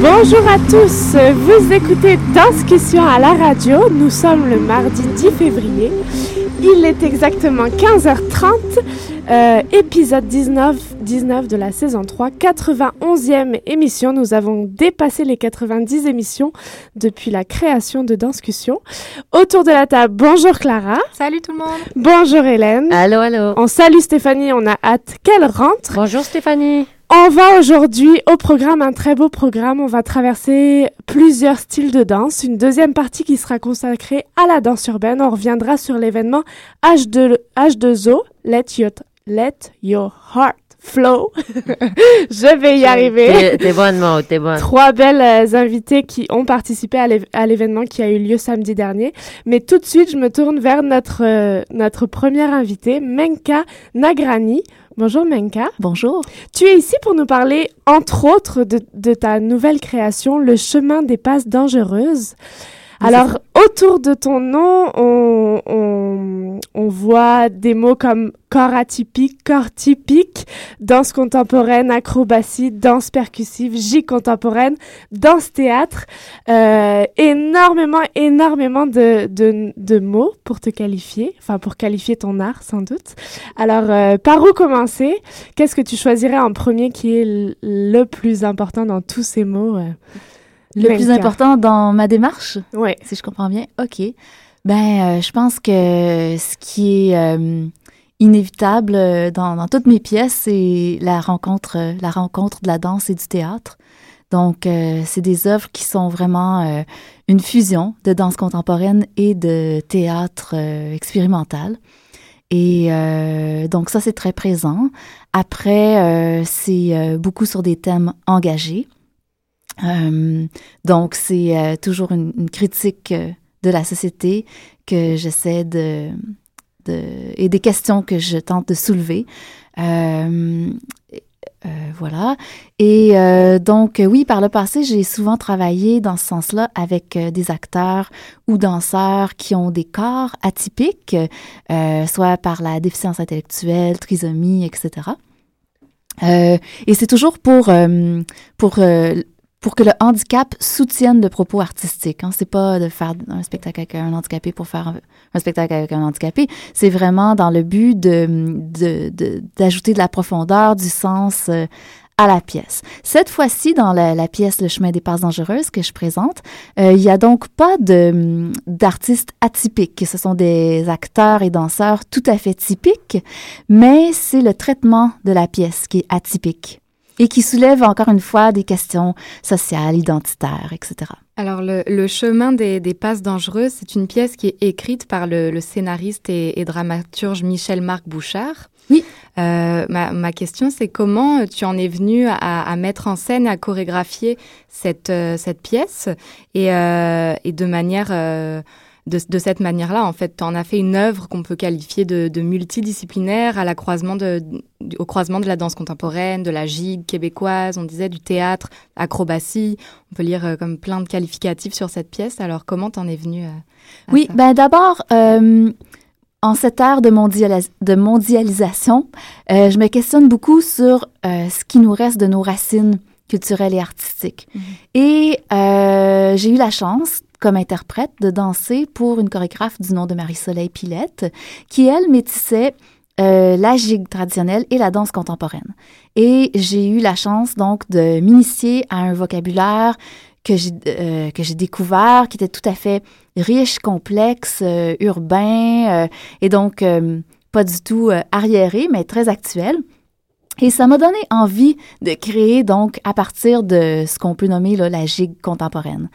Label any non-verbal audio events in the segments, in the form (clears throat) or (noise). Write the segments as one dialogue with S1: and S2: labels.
S1: Bonjour à tous, vous écoutez Discussion à la radio. Nous sommes le mardi 10 février. Il est exactement 15h30, euh, épisode 19, 19 de la saison 3, 91e émission. Nous avons dépassé les 90 émissions depuis la création de Discussion. Autour de la table, bonjour Clara.
S2: Salut tout le monde.
S1: Bonjour Hélène.
S3: Allô, allô.
S1: On salue Stéphanie, on a hâte qu'elle rentre.
S3: Bonjour Stéphanie.
S1: On va aujourd'hui au programme, un très beau programme. On va traverser plusieurs styles de danse. Une deuxième partie qui sera consacrée à la danse urbaine. On reviendra sur l'événement H2, H2O, Let Your, Let Your Heart Flow. (laughs) Je vais y arriver.
S3: T'es bonne, Maud, t'es bonne.
S1: Trois belles euh, invitées qui ont participé à l'év- à l'événement qui a eu lieu samedi dernier. Mais tout de suite, je me tourne vers notre, euh, notre première invitée, Menka Nagrani. Bonjour Menka.
S2: Bonjour.
S1: Tu es ici pour nous parler, entre autres, de, de ta nouvelle création, Le chemin des passes dangereuses. Alors, autour de ton nom, on, on, on voit des mots comme corps atypique, corps typique, danse contemporaine, acrobatie, danse percussive, J contemporaine, danse théâtre. Euh, énormément, énormément de, de, de mots pour te qualifier, enfin pour qualifier ton art sans doute. Alors, euh, par où commencer? Qu'est-ce que tu choisirais en premier qui est le plus important dans tous ces mots euh,
S2: Le plus important dans ma démarche,
S1: Ouais.
S2: si je comprends bien, OK. Ben, euh, je pense que ce qui est euh, inévitable euh, dans, dans toutes mes pièces, c'est la rencontre, euh, la rencontre de la danse et du théâtre. Donc, euh, c'est des œuvres qui sont vraiment euh, une fusion de danse contemporaine et de théâtre euh, expérimental. Et euh, donc, ça, c'est très présent. Après, euh, c'est euh, beaucoup sur des thèmes engagés. Euh, donc, c'est euh, toujours une, critique euh, de la société que j'essaie de, et des questions que je tente de soulever. Voilà. Et donc, oui, par le passé, j'ai souvent travaillé dans ce sens-là avec des acteurs ou danseurs qui ont des corps atypiques, soit par la déficience intellectuelle, trisomie, etc. Et c'est toujours pour, pour pour que le handicap soutienne le propos artistique. Hein. C'est pas de faire un spectacle avec un handicapé pour faire un, spectacle avec un handicapé. C'est vraiment dans le but de de- de- d'ajouter de, la profondeur, du sens euh, à la pièce. Cette fois-ci, dans la, pièce Le chemin des passes dangereuses que je présente, euh, il y a donc pas de d'artistes atypiques. Ce sont des acteurs et danseurs tout à fait typiques, mais c'est le traitement de la pièce qui est atypique et qui soulève encore une fois des questions sociales, identitaires, etc.
S4: Alors, le, le chemin des, des passes dangereuses, c'est une pièce qui est écrite par le, le scénariste et, et dramaturge Michel-Marc Bouchard.
S2: Oui.
S4: Euh, ma, ma question, c'est comment tu en es venu à, à mettre en scène, à chorégraphier cette, euh, cette pièce et, euh, et de manière... euh, de, de cette manière-là, en fait, tu en as fait une œuvre qu'on peut qualifier de, de multidisciplinaire à la croisement de, au croisement de la danse contemporaine, de la gigue québécoise, on disait du théâtre, acrobatie. On peut lire euh, comme plein de qualificatifs sur cette pièce. Alors, comment t'en es venu euh, à
S2: Oui,
S4: ça?
S2: ben d'abord, euh, en cette ère de, mondialis- de mondialisation, euh, je me questionne beaucoup sur ce qui nous reste de nos racines culturelles et artistiques.
S4: Mhm.
S2: Et euh, j'ai eu la chance, comme interprète, de danser pour une chorégraphe du nom de Marie-Soleil Pilette, qui, elle, métissait euh, la gigue traditionnelle et la danse contemporaine. Et j'ai eu la chance, donc, de m'initier à un vocabulaire que j'ai euh, découvert, qui était tout à fait riche, complexe, euh, urbain, euh, et donc pas du tout arriéré, mais très actuel. Et ça m'a donné envie de créer donc à partir de ce qu'on peut nommer là, la gigue contemporaine.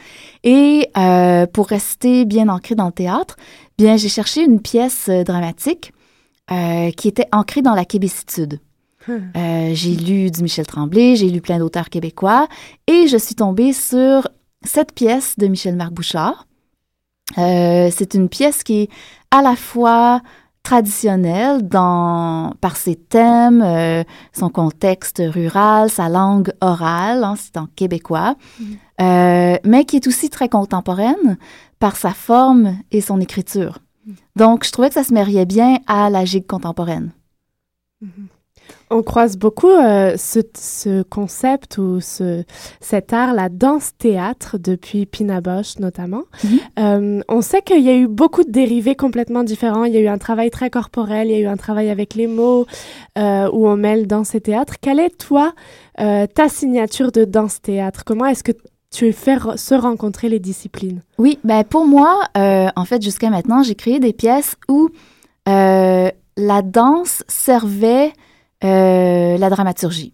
S2: Et euh, pour rester bien ancré dans le théâtre, bien j'ai cherché une pièce euh, dramatique euh, qui était ancrée dans la québécitude. Euh, j'ai lu du Michel Tremblay, j'ai lu plein d'auteurs québécois et je suis tombée sur cette pièce de Michel-Marc Bouchard. C'est une pièce qui est à la fois traditionnelle dans, par ses thèmes, euh, son contexte rural, sa langue orale, hein, c'est en québécois, euh, mais qui est aussi très contemporaine par sa forme et son écriture. Donc, je trouvais que ça se mariait bien à la gigue contemporaine.
S1: On croise beaucoup euh, ce, ce concept ou ce, cet art, la danse-théâtre, depuis Pina Bausch notamment.
S2: Mhm.
S1: Euh, on sait qu'il y a eu beaucoup de dérivés complètement différents. Il y a eu un travail très corporel, il y a eu un travail avec les mots euh, où on mêle danse et théâtre. Quelle est, toi, ta signature de danse-théâtre? Comment est-ce que tu fais se rencontrer les disciplines?
S2: Oui, ben pour moi, en fait, jusqu'à maintenant, j'ai créé des pièces où la danse servait euh, la dramaturgie.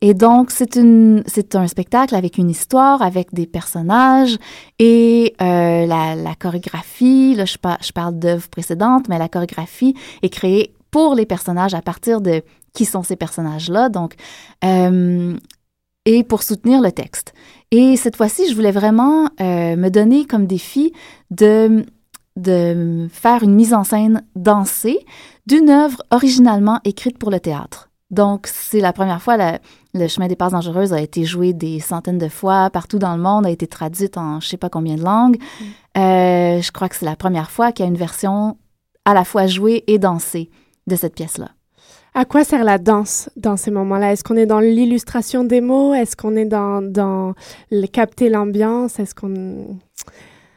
S2: Et donc, c'est une, c'est un spectacle avec une histoire, avec des personnages et euh, la, la chorégraphie. Là, je, par- je parle d'œuvres précédentes, mais la chorégraphie est créée pour les personnages à partir de qui sont ces personnages-là. Donc, euh, et pour soutenir le texte. Et cette fois-ci, je voulais vraiment euh, me donner comme défi de, de faire une mise en scène dansée d'une œuvre originalement écrite pour le théâtre. Donc, c'est la première fois, la- le chemin des passes dangereuses a été joué des centaines de fois partout dans le monde, a été traduite en je sais pas combien de langues. Euh, je crois que c'est la première fois qu'il y a une version à la fois jouée et dansée de cette pièce-là.
S1: À quoi sert la danse dans ces moments-là? Est-ce qu'on est dans l'illustration des mots? Est-ce qu'on est dans, dans le capter l'ambiance? Est-ce qu'on...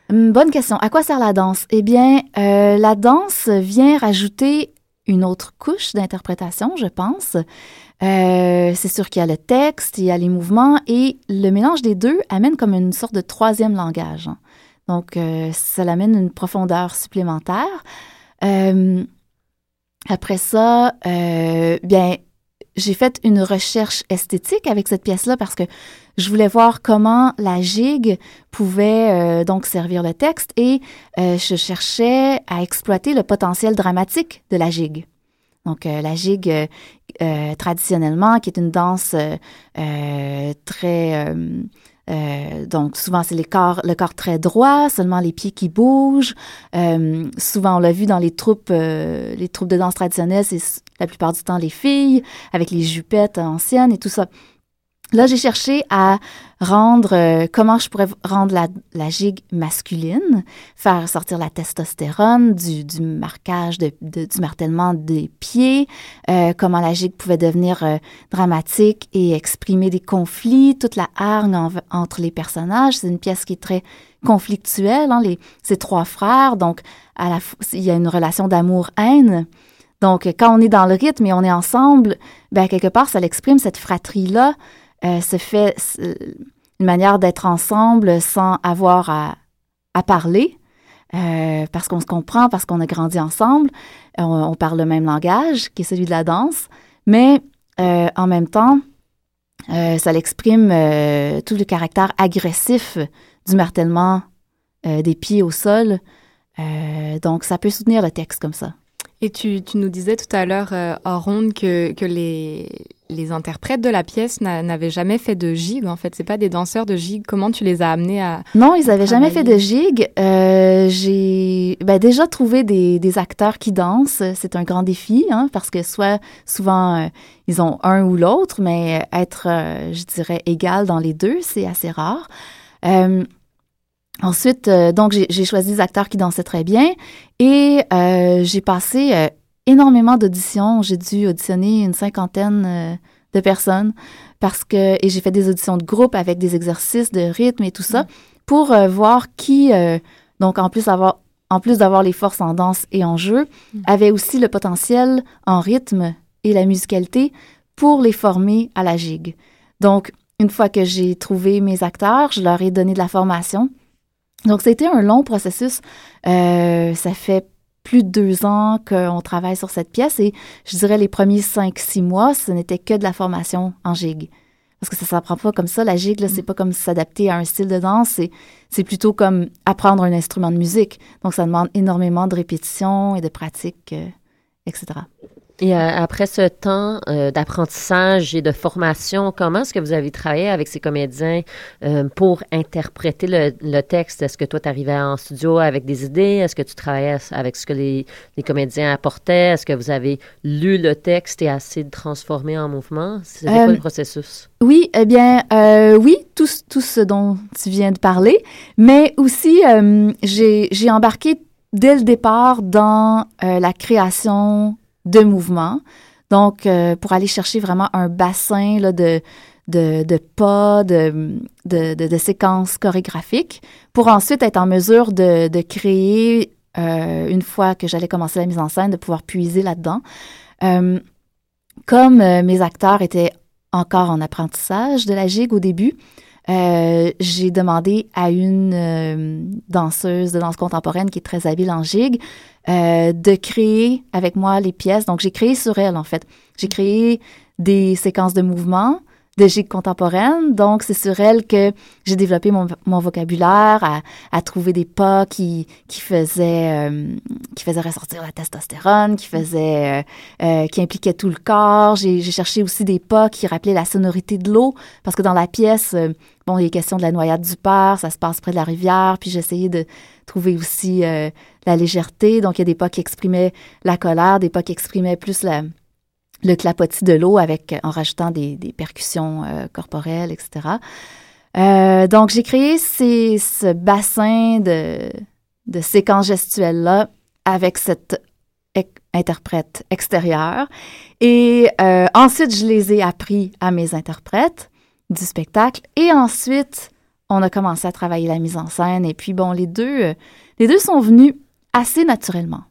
S2: Hum, Bonne question. À quoi sert la danse? Eh bien, euh, la danse vient rajouter une autre couche d'interprétation, je pense. Euh, c'est sûr qu'il y a le texte, il y a les mouvements et le mélange des deux amène comme une sorte de troisième langage. Donc, euh, ça amène une profondeur supplémentaire. Euh, après ça, bien, j'ai fait une recherche esthétique avec cette pièce-là parce que je voulais voir comment la gigue pouvait euh, donc servir le texte et euh, je cherchais à exploiter le potentiel dramatique de la gigue. Donc euh, la gigue traditionnellement, qui est une danse très donc souvent c'est les corps, le corps très droit, seulement les pieds qui bougent. Souvent on l'a vu dans les troupes, les troupes de danse traditionnelles, c'est la plupart du temps les filles avec les jupettes anciennes et tout ça. Là, j'ai cherché à rendre euh, comment je pourrais rendre la, la gigue masculine, faire sortir la testostérone, du, du marquage, de, du martèlement des pieds, euh, comment la gigue pouvait devenir euh, dramatique et exprimer des conflits, toute la hargne en- entre les personnages. C'est une pièce qui est très conflictuelle, hein, les, ces trois frères, donc à la, il y a une relation d'amour-haine. Donc, quand on est dans le rythme et on est ensemble, ben, quelque part, ça l'exprime, cette fratrie-là euh, se fait euh, une manière d'être ensemble sans avoir à, parler, euh, parce qu'on se comprend, parce qu'on a grandi ensemble, on, parle le même langage, qui est celui de la danse, mais en même temps, ça l'exprime tout le caractère agressif du martèlement des pieds au sol. Donc, ça peut soutenir le texte comme ça.
S4: Et tu, tu nous disais tout à l'heure, euh, hors ronde, que, que les, les interprètes de la pièce n'a- n'avaient jamais fait de gigue, en fait. C'est pas des danseurs de gigue. Comment tu les as amenés à...
S2: Non, ils avaient jamais fait de gigue. Euh, j'ai ben, déjà trouvé des, des acteurs qui dansent. C'est un grand défi, hein, parce que soit souvent euh, ils ont un ou l'autre, mais être, euh, je dirais, égal dans les deux, c'est assez rare. Ensuite, euh, donc j'ai choisi des acteurs qui dansaient très bien et euh, j'ai passé euh, énormément d'auditions. J'ai dû auditionner une cinquantaine euh, de personnes parce que et j'ai fait des auditions de groupe avec des exercices de rythme et tout ça pour euh, voir qui euh, donc en plus avoir en plus d'avoir les forces en danse et en jeu avait aussi le potentiel en rythme et la musicalité pour les former à la gigue. Donc une fois que j'ai trouvé mes acteurs, je leur ai donné de la formation. Donc c'était un long processus. Euh, ça fait plus de deux ans qu'on travaille sur cette pièce et je dirais les premiers cinq, six mois, ce n'était que de la formation en gigue. Parce que ça s'apprend pas comme ça. La gigue, là, c'est pas comme s'adapter à un style de danse. C'est, c'est plutôt comme apprendre un instrument de musique. Donc, ça demande énormément de répétition et de pratique, euh, etc.
S3: Et euh, après ce temps euh, d'apprentissage et de formation, comment est-ce que vous avez travaillé avec ces comédiens euh, pour interpréter le, le texte? Est-ce que toi, tu arrivais en studio avec des idées? Est-ce que tu travaillais avec ce que les, les comédiens apportaient? Est-ce que vous avez lu le texte et essayé de transformer en mouvement? C'était quoi le processus?
S2: Oui, eh bien, oui, tout, ce- tout ce dont tu viens de parler, mais aussi, j'ai j'ai embarqué dès le départ dans euh, la création de mouvements. Donc, euh, pour aller chercher vraiment un bassin là, de, de, pas, de, de, séquences chorégraphiques, pour ensuite être en mesure de, de créer, euh, une fois que j'allais commencer la mise en scène, de pouvoir puiser là-dedans. Euh, comme mes acteurs étaient encore en apprentissage de la gigue au début, euh, j'ai demandé à une euh, danseuse de danse contemporaine qui est très habile en gigue euh, de créer avec moi les pièces. Donc, j'ai créé sur elle, en fait. J'ai créé des séquences de mouvements de gigue contemporaine. Donc, c'est sur elle que j'ai développé mon, vocabulaire, à, à trouver des pas qui, qui faisaient euh, qui faisaient ressortir la testostérone, qui faisaient euh, euh, qui impliquaient tout le corps. J'ai cherché aussi des pas qui rappelaient la sonorité de l'eau, parce que dans la pièce, bon, il est question de la noyade du père, ça se passe près de la rivière, puis j'ai essayé de trouver aussi la légèreté. Donc, il y a des pas qui exprimaient la colère, des pas qui exprimaient plus la, le clapotis de l'eau avec en rajoutant des, percussions euh, corporelles, etc. Euh, donc, j'ai créé ces, ce bassin de, séquences gestuelles-là avec cette interprète extérieure. Et euh, ensuite, je les ai appris à mes interprètes du spectacle. Et ensuite, on a commencé à travailler la mise en scène. Et puis, bon, les deux, euh, les deux sont venus assez naturellement.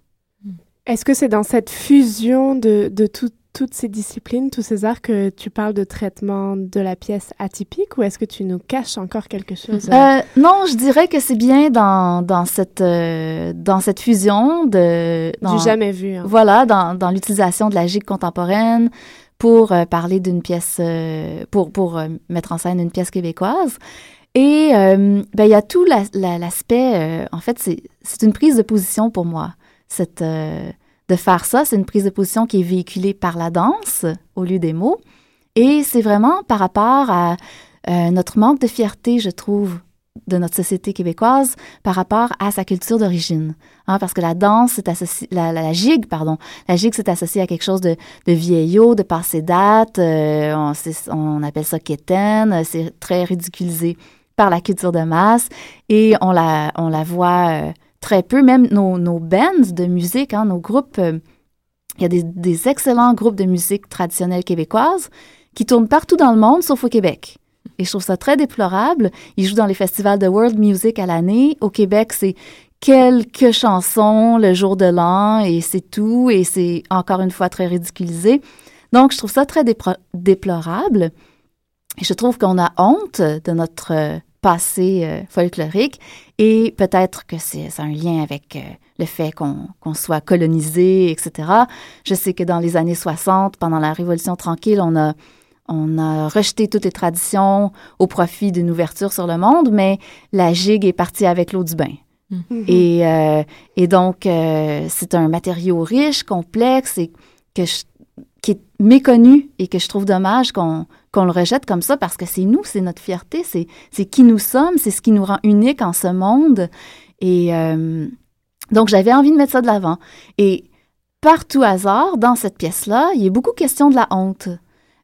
S1: Est-ce que c'est dans cette fusion de, de tout- toutes ces disciplines, tous ces arts, que tu parles de traitement de la pièce atypique ou est-ce que tu nous caches encore quelque chose?
S2: Euh, non, je dirais que c'est bien dans, dans, cette, euh, dans cette fusion de... dans-
S1: du jamais vu. hein.
S2: Voilà, dans, dans l'utilisation de la gigue contemporaine pour euh, parler d'une pièce, pour, pour mettre en scène une pièce québécoise. Et ben, il y a tout la- la- l'aspect, en fait, c'est une prise de position pour moi. Cette, de faire ça, c'est une prise de position qui est véhiculée par la danse au lieu des mots. Et c'est vraiment par rapport à euh, notre manque de fierté, je trouve, de notre société québécoise par rapport à sa culture d'origine. Hein, parce que la danse, c'est associé, la, la, gigue, pardon, la gigue, c'est associé à quelque chose de, vieillot, de passé date. euh, on, appelle ça quétaine. C'est très ridiculisé par la culture de masse et on la, on la voit euh, très peu. Même nos, nos bands de musique, hein, nos groupes, euh, il y a des, excellents groupes de musique traditionnelle québécoise qui tournent partout dans le monde, sauf au Québec. Et je trouve ça très déplorable. Ils jouent dans les festivals de world music à l'année. Au Québec, c'est quelques chansons le jour de l'an et c'est tout. Et c'est encore une fois très ridiculisé. Donc, je trouve ça très déplorable. Et je trouve qu'on a honte de notre euh, passé euh, folklorique et peut-être que c'est un lien avec euh, le fait qu'on qu'on soit colonisé, etc. Je sais que dans les années 60, pendant la Révolution tranquille, on a, on a rejeté toutes les traditions au profit d'une ouverture sur le monde, mais la gigue est partie avec l'eau du bain.
S1: Mhm.
S2: Et, euh, et donc, euh, c'est un matériau riche, complexe et que je- qui est méconnu et que je trouve dommage qu'on le rejette comme ça parce que c'est nous, c'est notre fierté, c'est c'est qui nous sommes, c'est ce qui nous rend unique en ce monde. Et euh, donc, j'avais envie de mettre ça de l'avant. Et par tout hasard, dans cette pièce-là, il y a beaucoup question de la honte.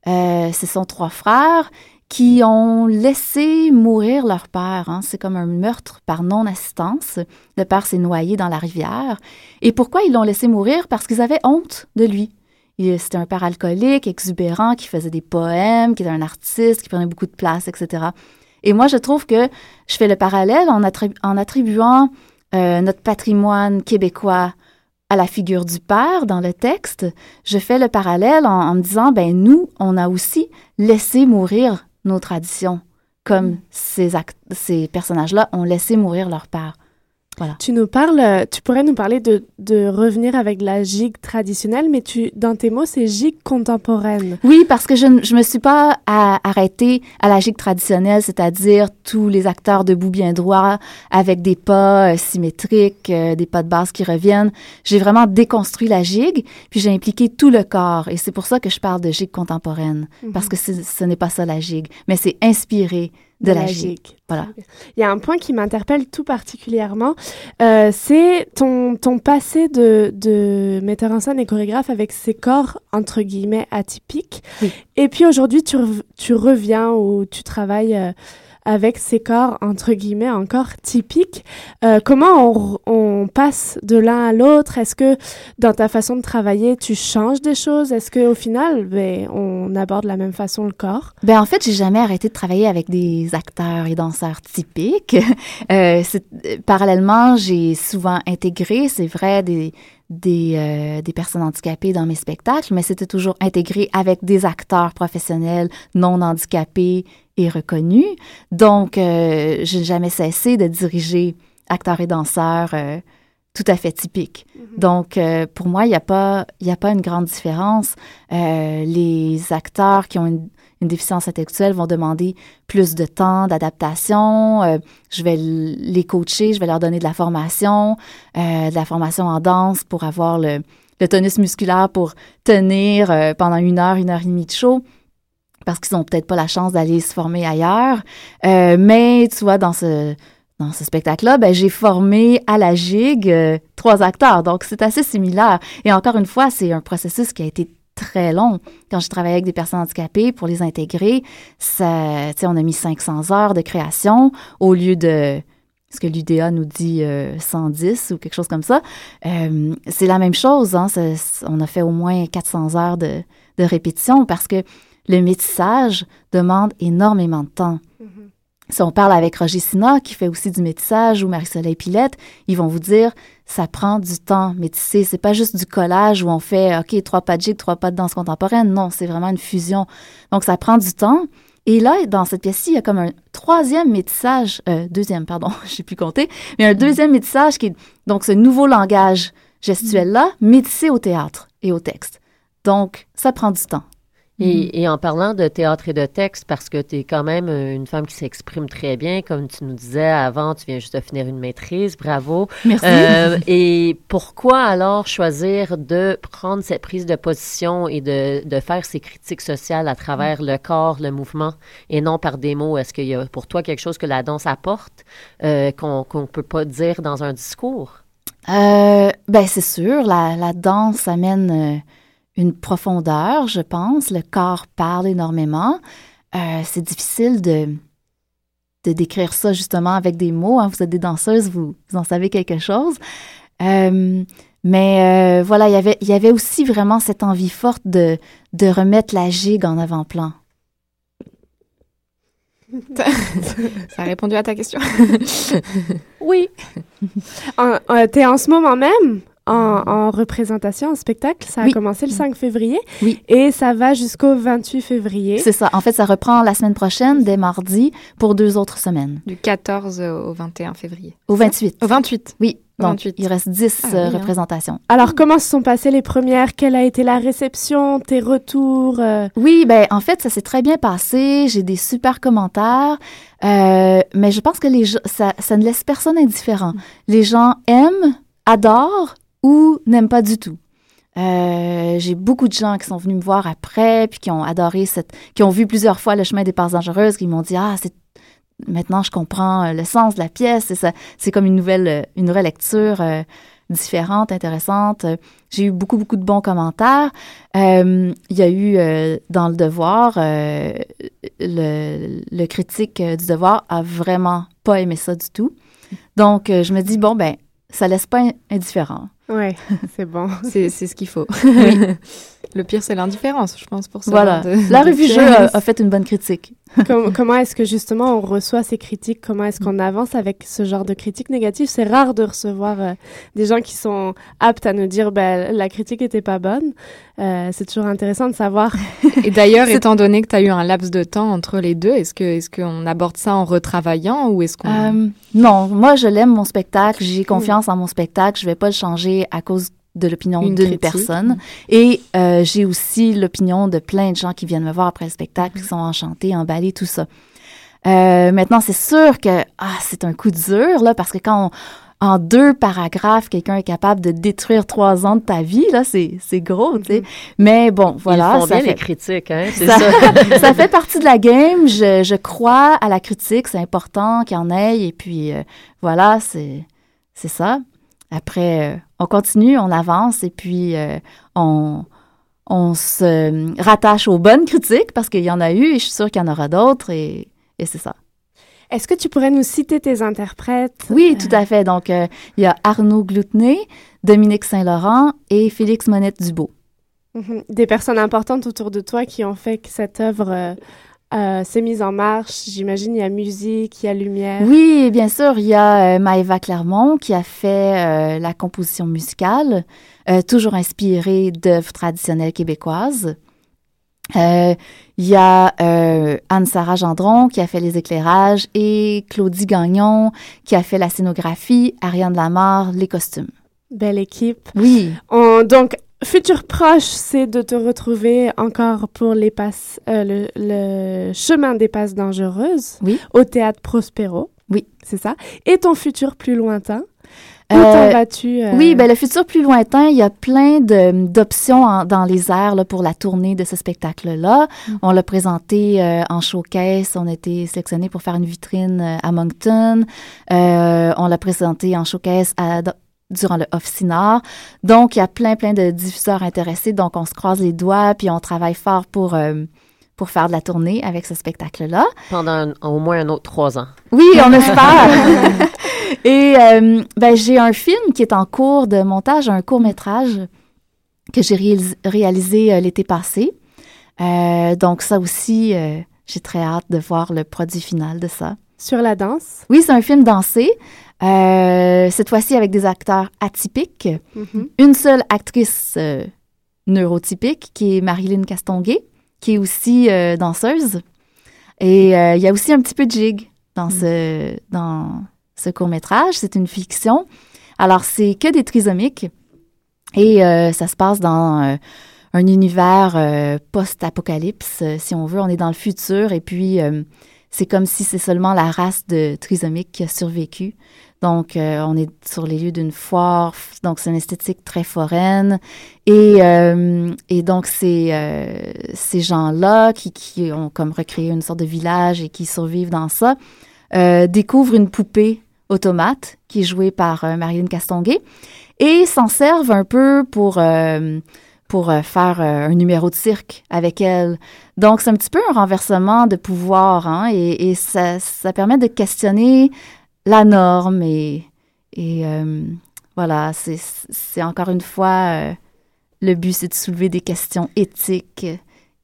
S2: Euh, ce sont trois frères qui ont laissé mourir leur père. hein. C'est comme un meurtre par non-assistance. Le père s'est noyé dans la rivière. Et pourquoi ils l'ont laissé mourir? Parce qu'ils avaient honte de lui. C'était un père alcoolique, exubérant, qui faisait des poèmes, qui était un artiste, qui prenait beaucoup de place, etc. Et moi, je trouve que je fais le parallèle en, attribu- en attribuant euh, notre patrimoine québécois à la figure du père dans le texte. Je fais le parallèle en, en me disant, ben nous, on a aussi laissé mourir nos traditions, comme ces, act- ces personnages-là ont laissé mourir leur père. Voilà.
S1: Tu nous parles, tu pourrais nous parler de, de revenir avec la gigue traditionnelle, mais tu, dans tes mots, c'est gigue contemporaine.
S2: Oui, parce que je ne me suis pas à- arrêtée à la gigue traditionnelle, c'est-à-dire tous les acteurs debout bien droit, avec des pas euh, symétriques, euh, des pas de base qui reviennent. J'ai vraiment déconstruit la gigue, puis j'ai impliqué tout le corps. Et c'est pour ça que je parle de gigue contemporaine, parce que c'est- ce n'est pas ça la gigue, mais c'est inspiré de, la, gigue. Voilà.
S1: Il y a un point qui m'interpelle tout particulièrement, euh, c'est ton, ton passé de, de metteur en scène et chorégraphe avec ces corps, entre guillemets, atypiques.
S2: Oui.
S1: Et puis aujourd'hui, tu, tu reviens ou tu travailles euh, avec ces corps, entre guillemets, encore typiques. Euh, comment on, passe de l'un à l'autre? Est-ce que dans ta façon de travailler, tu changes des choses? Est-ce qu'au final, ben, on aborde de la même façon le corps?
S2: Ben en fait, j'ai jamais arrêté de travailler avec des acteurs et danseurs typiques. (laughs) Euh, parallèlement, j'ai souvent intégré, c'est vrai, euh, des personnes handicapées dans mes spectacles, mais c'était toujours intégré avec des acteurs professionnels non handicapés et reconnus. Donc, euh, j'ai jamais cessé de diriger acteurs et danseurs euh, tout à fait typiques. Donc, euh, pour moi, il n'y a pas, y a pas une grande différence. Les acteurs qui ont une, une déficience intellectuelle vont demander plus de temps d'adaptation. Je vais les coacher, je vais leur donner de la formation, de la formation en danse pour avoir le, le tonus musculaire pour tenir pendant une heure, une heure et demie de show parce qu'ils n'ont peut-être pas la chance d'aller se former ailleurs. Euh, mais tu vois, dans ce, spectacle-là, ben, j'ai formé à la gigue euh, trois acteurs. Donc, c'est assez similaire. Et encore une fois, c'est un processus qui a été très long. Quand je travaillais avec des personnes handicapées pour les intégrer, ça, on a mis 500 heures de création au lieu de ce que l'UDA nous dit euh, 110 ou quelque chose comme ça. Euh, c'est la même chose. Hein, on a fait au moins 400 heures de répétition parce que le métissage demande énormément de temps. Si on parle avec Roger Sina, qui fait aussi du métissage, ou Marie-Soleil Pilette, ils vont vous dire, ça prend du temps métisser. C'est pas juste du collage où on fait, OK, trois pas de jig, trois pas de danse contemporaine. Non, c'est vraiment une fusion. Donc, ça prend du temps. Et là, dans cette pièce-ci, il y a comme un troisième métissage, euh, deuxième, pardon, (laughs) je sais plus compter, mais un deuxième métissage qui est donc ce nouveau langage gestuel-là, métissé au théâtre et au texte. Donc, ça prend du temps.
S3: Et, et en parlant de théâtre et de texte, parce que tu es quand même euh, une femme qui s'exprime très bien, comme tu nous disais avant, tu viens juste de finir une maîtrise, bravo.
S2: Merci.
S3: Euh, et pourquoi alors choisir de prendre cette prise de position et de, de faire ces critiques sociales à travers le corps, le mouvement, et non par des mots? Est-ce qu'il y a pour toi quelque chose que la danse apporte euh, qu'on ne peut pas dire dans un discours?
S2: Euh, ben c'est sûr, la, la danse amène une profondeur, je pense. Le corps parle énormément. Euh, c'est difficile de, de décrire ça justement avec des mots. hein. Vous êtes des danseuses, vous, vous en savez quelque chose. Euh, mais euh, voilà, il y avait- il y avait aussi vraiment cette envie forte de, de remettre la gigue en avant-plan. (laughs)
S4: Ça a répondu à ta question. (laughs)
S1: Oui. En- euh, T'es en ce moment même? En, en représentation, en spectacle. Ça a
S2: Oui.
S1: commencé le 5 février.
S2: Oui.
S1: Et ça va jusqu'au 28 février.
S2: C'est ça. En fait, ça reprend la semaine prochaine, dès mardi, pour deux autres semaines.
S4: Du 14 au 21 février.
S2: Au 28.
S4: Au 28.
S2: Oui.
S4: Au
S2: Donc,
S4: 28.
S2: il reste 10
S4: Ah
S2: euh,
S4: oui, hein.
S2: représentations.
S1: Alors, comment se sont passées les premières? Quelle a été la réception, tes retours? euh?
S2: Oui, ben en fait, ça s'est très bien passé. J'ai des super commentaires, Euh, mais je pense que les ça, ça ne laisse personne indifférent. Les gens aiment, adorent ou n'aiment pas du tout. Euh, j'ai beaucoup de gens qui sont venus me voir après, puis qui ont adoré cette, qui ont vu plusieurs fois le chemin des passes dangereuses, qui m'ont dit ah c'est maintenant je comprends euh, le sens de la pièce, et ça, c'est comme une nouvelle, euh, une nouvelle lecture euh, différente, intéressante. J'ai eu beaucoup beaucoup de bons commentaires. Euh, il y a eu euh, dans le devoir, le, le critique du devoir a vraiment pas aimé ça du tout. Donc je me dis bon ben ça laisse pas in- indifférent.
S1: Ouais, (laughs) c'est bon.
S4: C'est c'est ce qu'il faut. (laughs) Le pire, c'est l'indifférence, je pense, pour ça.
S2: Voilà.
S4: de-
S2: La revue jeu a, a fait une bonne critique. (laughs) (laughs)
S1: Com- comment est-ce que justement on reçoit ces critiques? Comment est-ce qu'on avance avec ce genre de critiques négatives? C'est rare de recevoir euh, des gens qui sont aptes à nous dire ben, la critique était pas bonne. Euh, c'est toujours intéressant de savoir. (laughs)
S4: Et d'ailleurs, étant donné que tu as eu un laps de temps entre les deux, est-ce que est-ce qu'on aborde ça en retravaillant ou est-ce qu'on
S2: Euh, non, moi, je l'aime, mon spectacle. J'ai confiance en mon spectacle. Je vais pas le changer à cause de l'opinion
S4: Une
S2: d'une personne. Et euh, j'ai aussi l'opinion de plein de gens qui viennent me voir après le spectacle, qui sont enchantés, emballés, tout ça. Euh, maintenant, c'est sûr que ah, c'est un coup dur, là, parce que quand on- en deux paragraphes, quelqu'un est capable de détruire trois ans de ta vie, là, c'est c'est gros, tu sais. Mais bon, voilà.
S3: Ils font
S2: ça
S3: bien
S2: fait-
S3: les critiques, hein, c'est
S2: ça,
S3: ça. (laughs)
S2: ça fait partie de la game. Je, je crois à la critique. C'est important qu'il y en ait. Et puis, euh, voilà, c'est, c'est ça. Après, euh, on continue, on avance et puis euh, on, on se rattache aux bonnes critiques parce qu'il y en a eu et je suis sûre qu'il y en aura d'autres et, et c'est ça.
S1: Est-ce que tu pourrais nous citer tes interprètes?
S2: Oui, tout à fait. Donc, euh, il y a Arnaud Gloutenay, Dominique Saint-Laurent et Félix Monette-Dubo.
S1: Mhm. Des personnes importantes autour de toi qui ont fait que cette œuvre euh, s'est mise en marche. J'imagine il y a musique, il y a lumière.
S2: Oui, bien sûr, il y a euh, Maëva Clermont qui a fait euh, la composition musicale, euh, toujours inspirée d'œuvres traditionnelles québécoises. Il y a Anne-Sara Gendron qui a fait les éclairages et Claudie Gagnon qui a fait la scénographie, Ariane Lamar, les costumes.
S1: Belle équipe.
S2: Oui,
S1: On- donc, futur proche, c'est de te retrouver encore pour les passes, euh, le, le chemin des passes dangereuses
S2: Oui.
S1: au théâtre Prospero.
S2: Oui.
S1: C'est ça. Et ton futur plus lointain Où
S2: Euh,
S1: vas-tu euh,
S2: Oui, ben le futur plus lointain, il y a plein d'options dans les airs là, pour la tournée de ce spectacle-là. On l'a présenté euh, en showcase, on a été sélectionné pour faire une vitrine à Moncton. On l'a présenté en showcase à, durant le Officinard. Donc, il y a plein, plein de diffuseurs intéressés. Donc, on se croise les doigts, puis on travaille fort pour, euh, pour faire de la tournée avec ce spectacle-là.
S3: Pendant un- au moins un autre trois ans.
S2: Oui, on (laughs) espère. Et euh, ben, j'ai un film qui est en cours de montage, un court métrage que j'ai réalis- réalisé euh, l'été passé. Euh, donc ça aussi, euh, j'ai très hâte de voir le produit final de ça.
S1: Sur la danse?
S2: Oui, c'est un film dansé, euh, cette fois-ci avec des acteurs atypiques.
S1: Mhm.
S2: Une seule actrice euh, neurotypique qui est Marilyn Castonguay, qui est aussi euh, danseuse. Et il y a aussi un petit peu de jig dans ce, dans ce court-métrage. C'est une fiction. Alors, c'est que des trisomiques. Et ça se passe dans un univers post-apocalypse, si on veut. On est dans le futur et puis c'est comme si c'est seulement la race de trisomiques qui a survécu. Donc, euh, on est sur les lieux d'une foire, donc c'est une esthétique très foraine. Et, euh, donc, euh, ces gens-là qui, qui ont comme recréé une sorte de village et qui survivent dans ça, découvrent une poupée automate qui est jouée par Marilyn Castonguay et s'en servent un peu pour, pour euh, faire euh, un numéro de cirque avec elle. Donc, c'est un petit peu un renversement de pouvoir, hein, et, ça, permet de questionner la norme et, euh, voilà, c'est encore une fois, le but, c'est de soulever des questions éthiques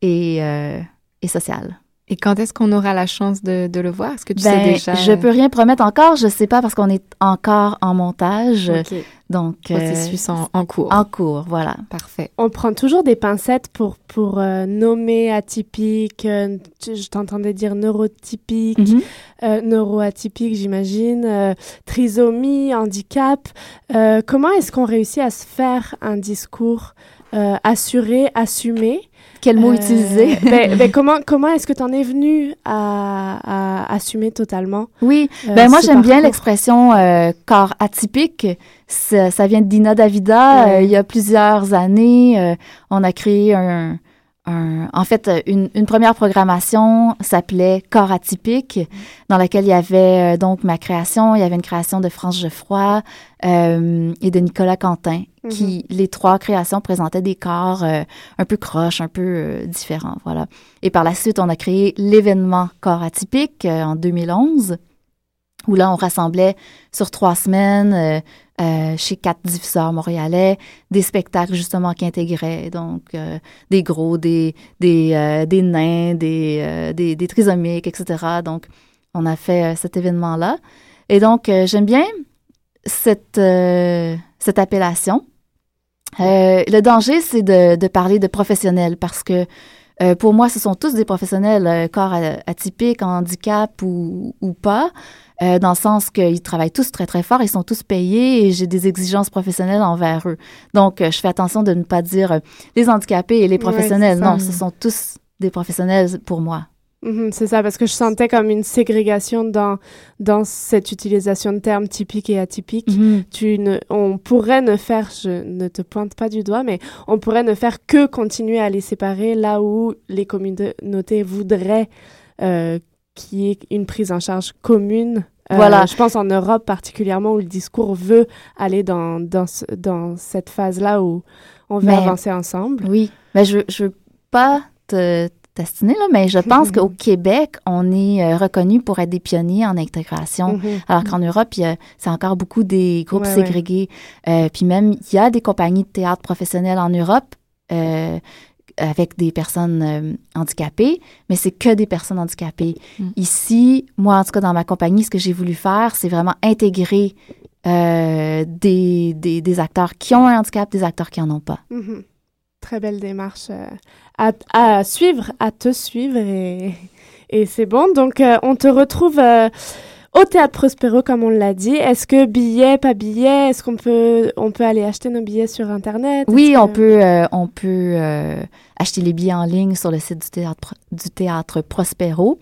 S2: et, euh, et sociales.
S4: Et quand est-ce qu'on aura la chance de, de le voir? Est-ce que tu
S2: Ben,
S4: sais déjà?
S2: Je peux rien promettre encore, je sais pas parce qu'on est encore en montage,
S4: OK.
S2: donc euh,
S4: Processus en, en cours.
S2: en cours, voilà.
S4: Parfait.
S1: On prend toujours des pincettes pour, pour euh, nommer atypique, euh, tu- je t'entendais dire neurotypique,
S2: Mhm.
S1: euh, neuroatypique, j'imagine, euh, trisomie, handicap. Euh, comment est-ce qu'on réussit à se faire un discours euh, assuré, assumé?
S2: Quel mot
S1: Euh,
S2: utiliser? (laughs)
S1: ben, ben, Comment, comment est-ce que tu en es venu à, à assumer totalement
S2: Oui,
S1: euh,
S2: ben moi j'aime bien l'expression euh, corps atypique. Ça, ça vient de Dina Davida.
S1: Ouais.
S2: Il y a plusieurs années, on a créé un, un- en fait une, une première programmation s'appelait Corps atypique, dans laquelle il y avait euh, donc ma création, il y avait une création de France Geoffroy euh, et de Nicolas Quentin,
S1: Mhm.
S2: qui les trois créations présentaient des corps euh, un peu croches, un peu différents, voilà. Et par la suite, on a créé l'événement Corps atypique en 2011, où là, on rassemblait sur trois semaines euh, euh, chez quatre diffuseurs montréalais, des spectacles justement qui intégraient donc euh, des gros, des des, euh, des nains, des, des, des trisomiques, etc. Donc on a fait cet événement là et donc j'aime bien cette cette appellation. le danger c'est de, de parler de professionnels parce que pour moi, ce sont tous des professionnels, corps atypiques, handicap ou, ou pas. Euh, dans le sens qu'ils travaillent tous très, très fort, ils sont tous payés et j'ai des exigences professionnelles envers eux. Donc, euh, je fais attention de ne pas dire euh, les handicapés et les professionnels. non, ce sont tous des professionnels pour moi.
S1: Mhm, c'est ça, parce que je sentais comme une ségrégation dans, dans cette utilisation de termes typiques et atypiques. Mhm. Tu ne, on pourrait ne faire, je ne te pointe pas du doigt, mais on pourrait ne faire que continuer à les séparer là où les communautés voudraient euh, qui est une prise en charge commune. Euh, voilà. Je pense en Europe particulièrement où le discours veut aller dans, dans, dans cette phase-là où on veut avancer ensemble.
S2: Oui, mais je ne veux pas te t'astiner, là, mais je pense (laughs) qu'au Québec, on est euh, reconnu pour être des pionniers en intégration, mhm. alors qu'en Europe, c'est encore beaucoup des groupes ségrégés. Euh, puis même, il y a des compagnies de théâtre professionnelles en Europe. Euh, avec des personnes euh, handicapées, mais c'est que des personnes handicapées. Mm. Ici, moi, en tout cas, dans ma compagnie, ce que j'ai voulu faire, c'est vraiment intégrer euh, des, des, des, acteurs qui ont un handicap, des acteurs qui n'en ont pas.
S1: Mm-hmm. Très belle démarche euh, à, à, suivre, à te suivre et, et c'est bon. Donc, on te retrouve au Théâtre Prospero, comme on l'a dit. Est-ce que billets, pas billets, est-ce qu'on peut, on peut aller acheter nos billets sur Internet?
S2: Oui, on peut, euh, on peut euh, acheter les billets en ligne sur le site du Théâtre, du théâtre Prospero.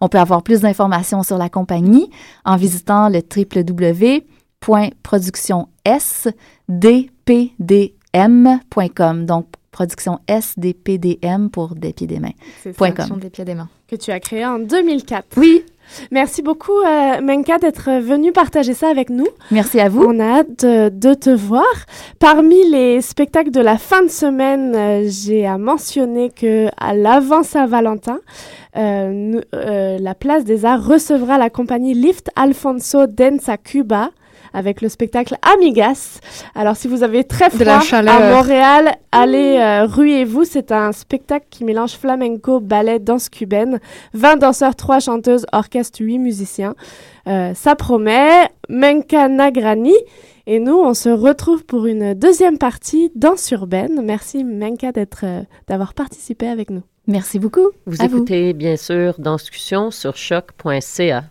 S2: On peut avoir plus d'informations sur la compagnie en visitant le www.productionsdpdm.com. Donc, production SDPDM pour des pieds des mains.
S4: C'est des pieds des mains.
S1: Que tu as créé en 2004.
S2: Oui.
S1: Merci beaucoup, euh, Menka, d'être venu partager ça avec nous.
S2: Merci à vous.
S1: On a hâte de, te voir. Parmi les spectacles de la fin de semaine, euh, j'ai à mentionner que à l'avant Saint-Valentin, euh, la Place des Arts recevra la compagnie Lift Alfonso Densa Cuba avec le spectacle Amigas. Alors, si vous avez très froid à Montréal, allez, euh, ruez-vous. C'est un spectacle qui mélange flamenco, ballet, danse cubaine. 20 danseurs, 3 chanteuses, orchestre, 8 musiciens. Euh, ça promet. Menka Nagrani. Et nous, on se retrouve pour une deuxième partie Danse urbaine. Merci Menka d'être, euh, d'avoir participé avec nous.
S2: Merci beaucoup.
S3: Vous écoutez bien sûr Danscussion sur choc.ca.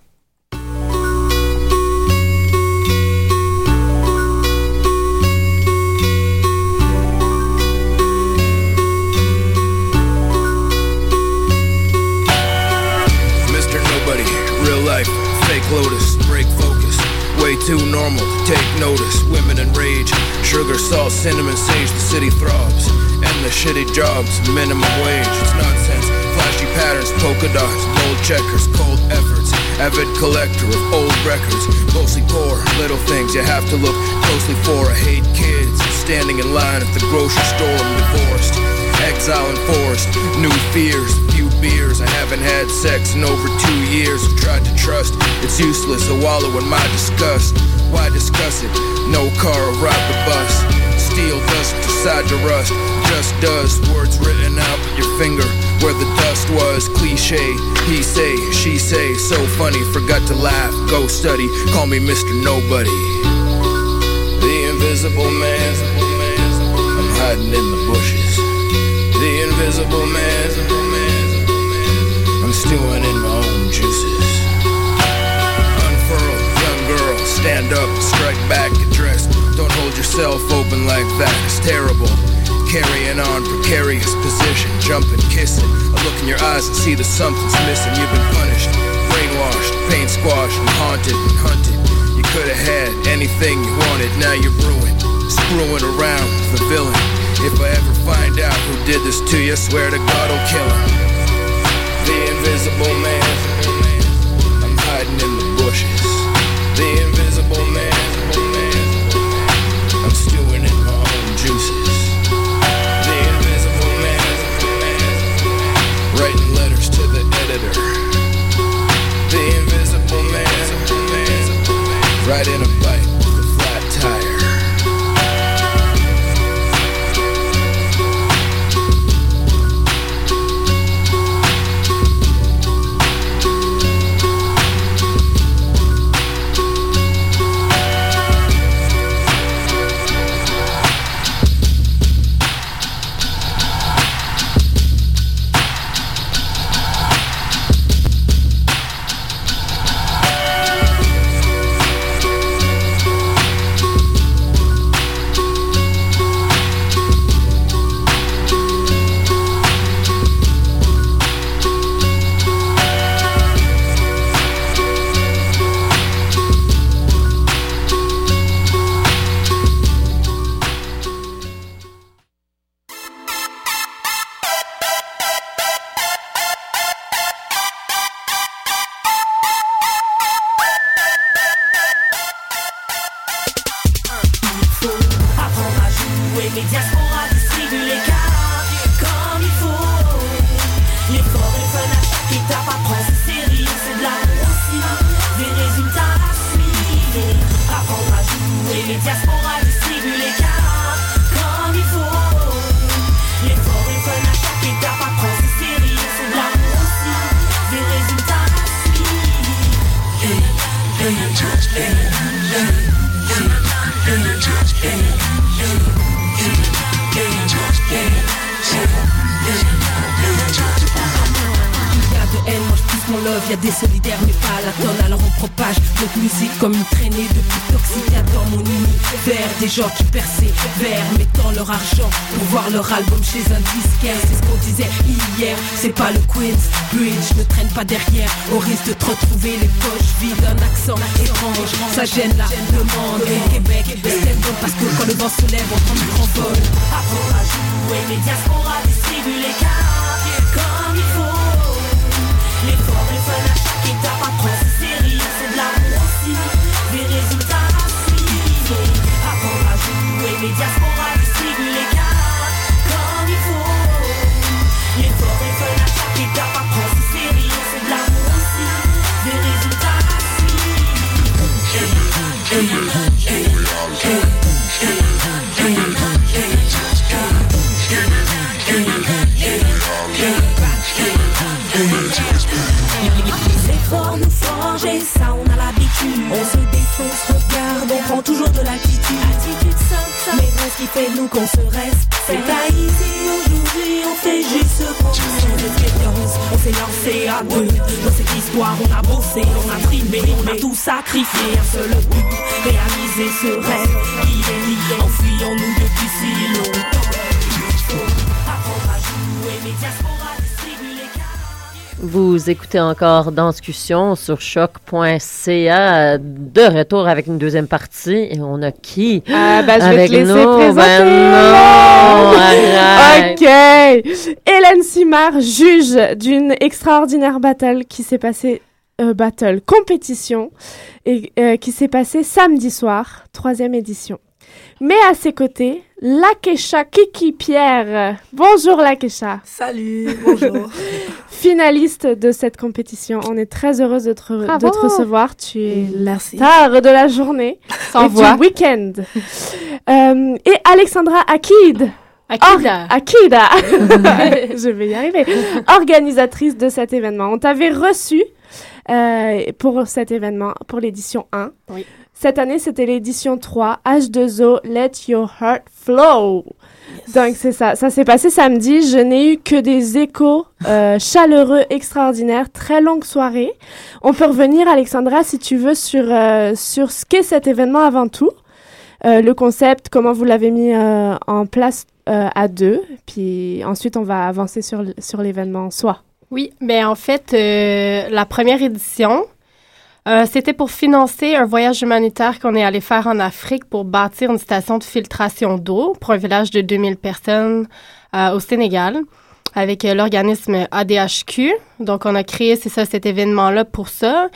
S5: Lotus, break focus. Way too normal take notice. Women in rage, sugar, salt, cinnamon, sage, the city throbs. And the shitty jobs, minimum wage. It's nonsense. Flashy patterns, polka dots, bold checkers, cold efforts. Avid collector of old records, mostly poor, little things you have to look closely for. I hate kids standing in line at the grocery store. I'm divorced, exile enforced, new fears, few beers. I haven't had sex in over two years. I've tried to trust, it's useless. I wallow in my disgust. Why discuss it? No car will ride the bus. Steel dust decide to rust. Just does. Words written out with your finger where the dust was. Cliche. He say, she say. So funny. Forgot to laugh. Go study. Call me Mr. Nobody. The invisible man. I'm hiding in the bushes. The invisible man stewing in my own juices. Unfurl, young girl, stand up, strike back, get dressed. Don't hold yourself open like that, it's terrible. Carrying on, precarious position, jumping, kissing. I look in your eyes and see that something's missing. You've been punished, brainwashed, pain squashed, and haunted and hunted. You could have had anything you wanted, now you're ruined. Screwing around, with the villain. If I ever find out who did this to you, I swear to God I'll kill him the invisible man.
S6: Pas derrière, au risque de te retrouver les poches vides d'un accent étrange. Ça gêne la demande, au Québec, c'est bon parce que quand le vent se lève, on prend du grand vol. Apprendre à jouer, qu'on se reste. C'est pas ici aujourd'hui, on fait juste ce qu'on expérience, on s'est lancé à deux. Dans cette histoire on a bossé, on a trimé, on a tout sacrifié. Un seul but, réaliser ce rêve. Qui est lié En fuyons-nous depuis
S3: Vous écoutez encore Danscussion sur choc.ca. De retour avec une deuxième partie. Et on a qui?
S1: Ah, bah, je vais
S3: avec
S1: te laisser
S3: nous?
S1: présenter.
S3: Ben non.
S1: Ok. Hélène Simard, juge d'une extraordinaire battle qui s'est passée, euh, battle, compétition, et euh, qui s'est passée samedi soir, troisième édition. Mais à ses côtés, Lakesha Kiki Pierre. Bonjour Lakesha.
S7: Salut, (laughs) bonjour.
S1: Finaliste de cette compétition. On est très heureuse de te, re- de te recevoir. Tu es
S7: Merci.
S1: star de la journée (laughs)
S4: Sans
S1: et
S4: voix.
S1: du week-end. Euh, et Alexandra Akid.
S4: Akida.
S1: Or- Akida. (laughs) Je vais y arriver. Organisatrice de cet événement. On t'avait reçu euh, pour cet événement, pour l'édition 1.
S4: Oui.
S1: Cette année, c'était l'édition 3, H2O, Let Your Heart Flow. Donc, c'est ça. Ça s'est passé samedi. Je n'ai eu que des échos euh, (laughs) chaleureux, extraordinaires. Très longue soirée. On peut revenir, Alexandra, si tu veux, sur, euh, sur ce qu'est cet événement avant tout. Euh, le concept, comment vous l'avez mis euh, en place euh, à deux. Puis ensuite, on va avancer sur, sur l'événement en soi.
S8: Oui, mais en fait, euh, la première édition, euh, c'était pour financer un voyage humanitaire qu'on est allé faire en Afrique pour bâtir une station de filtration d'eau pour un village de 2000 personnes euh, au Sénégal avec l'organisme ADHQ. Donc, on a créé, c'est ça, cet événement-là pour ça.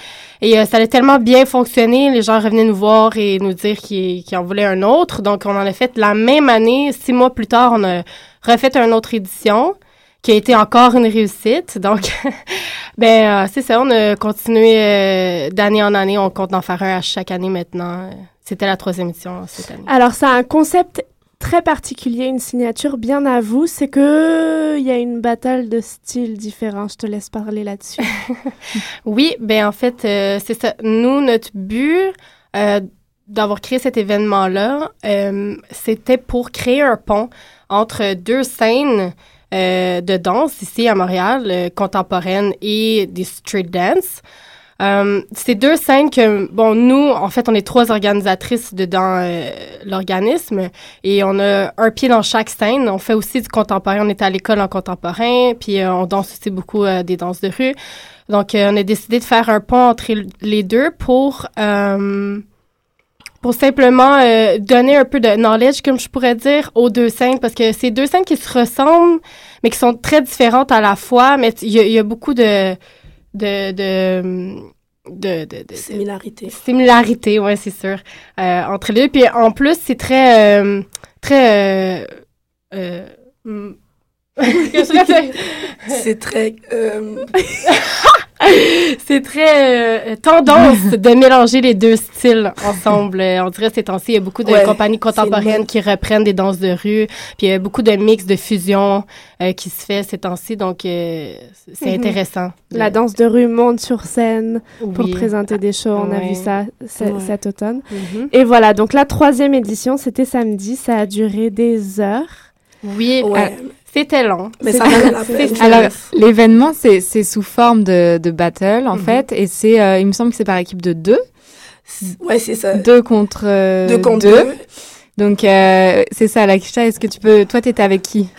S8: Et ça a tellement bien fonctionné, les gens revenaient nous voir et nous dire qu'ils qu'ils en voulaient un autre. Donc, on en a fait la même année, six mois plus tard, on a refait une autre édition qui a été encore une réussite. Donc, (laughs) ben euh, c'est ça, on a continué euh, d'année en année. On compte en faire un à chaque année maintenant. C'était la troisième édition cette année.
S1: Alors, ça a un concept très particulier, une signature bien à vous. C'est que il y a une bataille de styles différents. Je te laisse parler là-dessus. (laughs)
S8: Oui, ben en fait, euh, c'est ça. Nous, notre but euh, d'avoir créé cet événement-là, euh, c'était pour créer un pont entre deux scènes euh, de danse ici à Montréal, euh, contemporaine et des street dance. Euh, c'est deux scènes que, bon, nous, en fait, on est trois organisatrices dedans euh, l'organisme et on a un pied dans chaque scène. On fait aussi du contemporain. On est à l'école en contemporain, puis euh, on danse aussi beaucoup des danses de rue. Donc, on a décidé de faire un pont entre les deux pour euh, pour simplement euh, donner un peu de knowledge, comme je pourrais dire, aux deux scènes, parce que c'est deux scènes qui se ressemblent, mais qui sont très différentes à la fois. Mais il y, a- il y a beaucoup de de de de, de, de-
S7: Similarité.
S8: similarité, ouais, c'est sûr, euh, entre les deux. Puis en plus, c'est très euh, très euh, euh, (laughs) c'est?
S7: Très. euh, (laughs)
S8: C'est très euh, tendance (laughs) de mélanger les deux styles ensemble. On dirait ces temps-ci, il y a beaucoup de
S7: Ouais,
S8: compagnies contemporaines qui reprennent des danses de rue, puis il y a beaucoup de mix, de fusion euh, qui se fait ces temps-ci, donc c'est
S1: Mhm.
S8: intéressant.
S1: La danse de rue monte sur scène pour présenter des shows. On a vu ça
S7: Ouais.
S1: cet automne.
S8: Mhm.
S1: Et voilà, donc la troisième édition, c'était samedi. Ça a duré des heures.
S8: Oui,
S7: ouais.
S8: euh, C'était long.
S7: Mais ça.
S4: Alors, l'événement, c'est sous forme de, de battle, en
S7: Mhm.
S4: fait, et c'est, euh, il me semble que c'est par équipe de deux.
S7: Ouais, c'est ça.
S4: Deux contre euh,
S7: Deux contre
S4: deux.
S7: deux.
S4: Donc, euh, c'est ça, Lakisha, est-ce que tu peux... Toi, t'étais avec qui?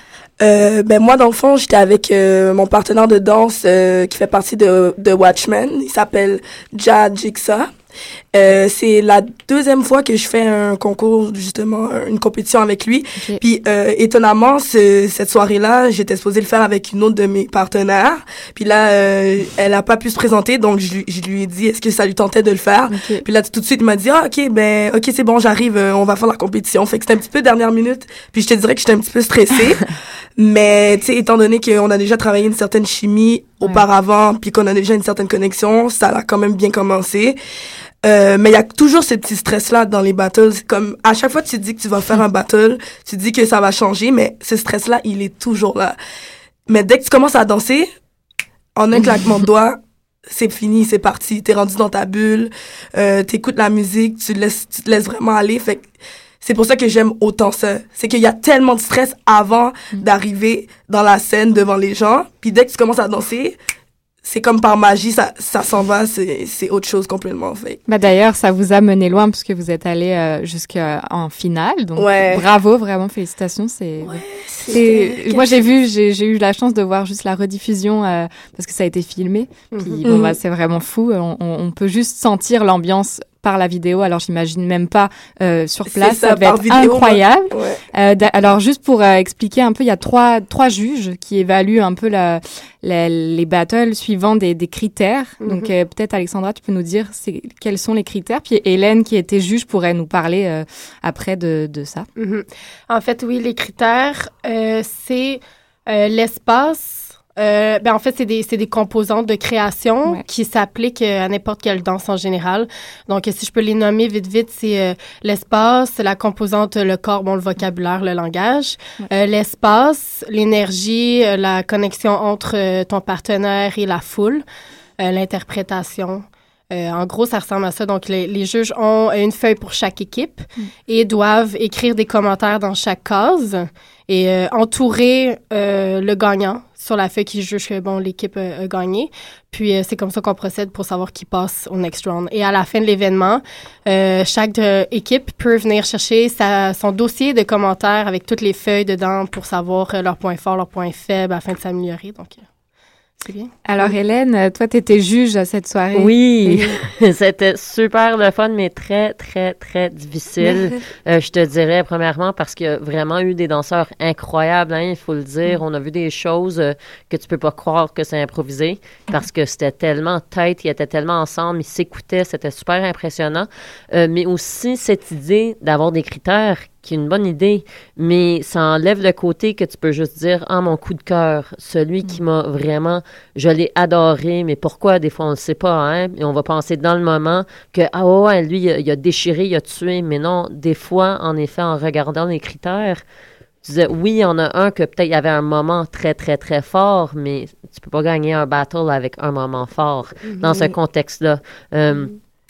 S7: Euh, ben moi, dans le fond, j'étais avec euh, mon partenaire de danse euh, qui fait partie de, de Watchmen. Il s'appelle Ja Jigsaw. Euh, c'est la deuxième fois que je fais un concours, justement, une compétition avec lui.
S4: Ok.
S7: Puis, euh, étonnamment, ce- cette soirée-là, j'étais supposée le faire avec une autre de mes partenaires. Puis là, euh, elle a pas pu se présenter, donc je, lui- je lui ai dit, est-ce que ça lui tentait de le faire?
S4: Ok.
S7: Puis là, tout de suite, il m'a dit, ah, ok, ben, ok, c'est bon, j'arrive, euh, on va faire la compétition. Fait que c'était un petit peu dernière minute. Puis je te dirais que j'étais un petit peu stressée. (laughs) mais, tu sais, étant donné qu'on a déjà travaillé une certaine chimie auparavant, puis qu'on a déjà une certaine connexion, ça a quand même bien commencé. Euh, mais il y a toujours ce petit stress-là dans les battles. Comme, à chaque fois que tu dis que tu vas faire un battle, tu dis que ça va changer, mais ce stress-là, il est toujours là. Mais dès que tu commences à danser, en un claquement de (laughs) doigts, c'est fini, c'est parti. T'es rendu dans ta bulle, euh, t'écoutes la musique, tu te laisses, tu te laisses vraiment aller. Fait que c'est pour ça que j'aime autant ça. C'est qu'il y a tellement de stress avant d'arriver dans la scène devant les gens. Puis dès que tu commences à danser, c'est comme par magie, ça, ça s'en va, c'est autre chose complètement. Fait.
S4: Bah d'ailleurs, ça vous a mené loin puisque vous êtes allé euh, jusqu'en finale. Donc
S7: Ouais.
S4: bravo, vraiment félicitations. C'est c'est- moi j'ai vu, j'ai eu la chance de voir juste la rediffusion euh, parce que ça a été filmé. Puis
S8: Mhm.
S4: bon
S7: Mhm.
S4: bah c'est vraiment fou. On, on- on peut juste sentir l'ambiance par la vidéo. Alors j'imagine même pas euh, sur place.
S7: ça,
S4: Ça, devait être
S7: vidéo,
S4: incroyable.
S7: Ouais.
S4: Euh, alors juste pour euh, expliquer un peu, il y a trois trois juges qui évaluent un peu la, la- les battles suivant des, des critères.
S8: Mhm.
S4: Donc euh, peut-être Alexandra, tu peux nous dire quels sont les critères. Puis Hélène qui était juge pourrait nous parler euh, après de, de ça.
S8: Mhm. En fait, oui, les critères, euh, c'est euh, l'espace. Euh, ben en fait, c'est des, c'est des composantes de création
S4: Ouais.
S8: qui s'appliquent euh, à n'importe quelle danse en général. Donc, si je peux les nommer vite, vite, c'est euh, l'espace, la composante, le corps, bon, le vocabulaire, le langage, euh, l'espace, l'énergie, euh, la connexion entre euh, ton partenaire et la foule, euh, l'interprétation. Euh, en gros, ça ressemble à ça. Donc, les, les juges ont une feuille pour chaque équipe et doivent écrire des commentaires dans chaque case et euh, entourer euh, le gagnant sur la feuille qui juge que bon, l'équipe a, a gagné. Puis, euh, c'est comme ça qu'on procède pour savoir qui passe au next round. Et à la fin de l'événement, euh, chaque euh, équipe peut venir chercher sa, son dossier de commentaires avec toutes les feuilles dedans pour savoir euh, leurs points forts, leurs points faibles afin de s'améliorer. Donc, euh, bien.
S4: Alors Hélène, euh, toi tu étais juge à cette soirée.
S3: Oui, (laughs) c'était super le fun, mais très, très, très difficile. (laughs) Euh, je te dirais, premièrement, parce qu'il y a vraiment eu des danseurs incroyables, hein, il faut le dire. On a vu des choses euh, que tu peux pas croire que c'est improvisé, parce que c'était tellement tête, ils étaient tellement ensemble, ils s'écoutaient, c'était super impressionnant. Euh, mais aussi, cette idée d'avoir des critères qui est une bonne idée, mais ça enlève le côté que tu peux juste dire ah mon coup de cœur, celui qui m'a vraiment, je l'ai adoré, mais pourquoi? Des fois on ne sait pas, hein, et on va penser dans le moment que ah ouais, lui il a, il a déchiré, il a tué, mais non, des fois en effet en regardant les critères, tu disais oui, il y en a un que peut-être il y avait un moment très très très fort, mais tu peux pas gagner un battle avec un moment fort dans ce contexte-là. Euh,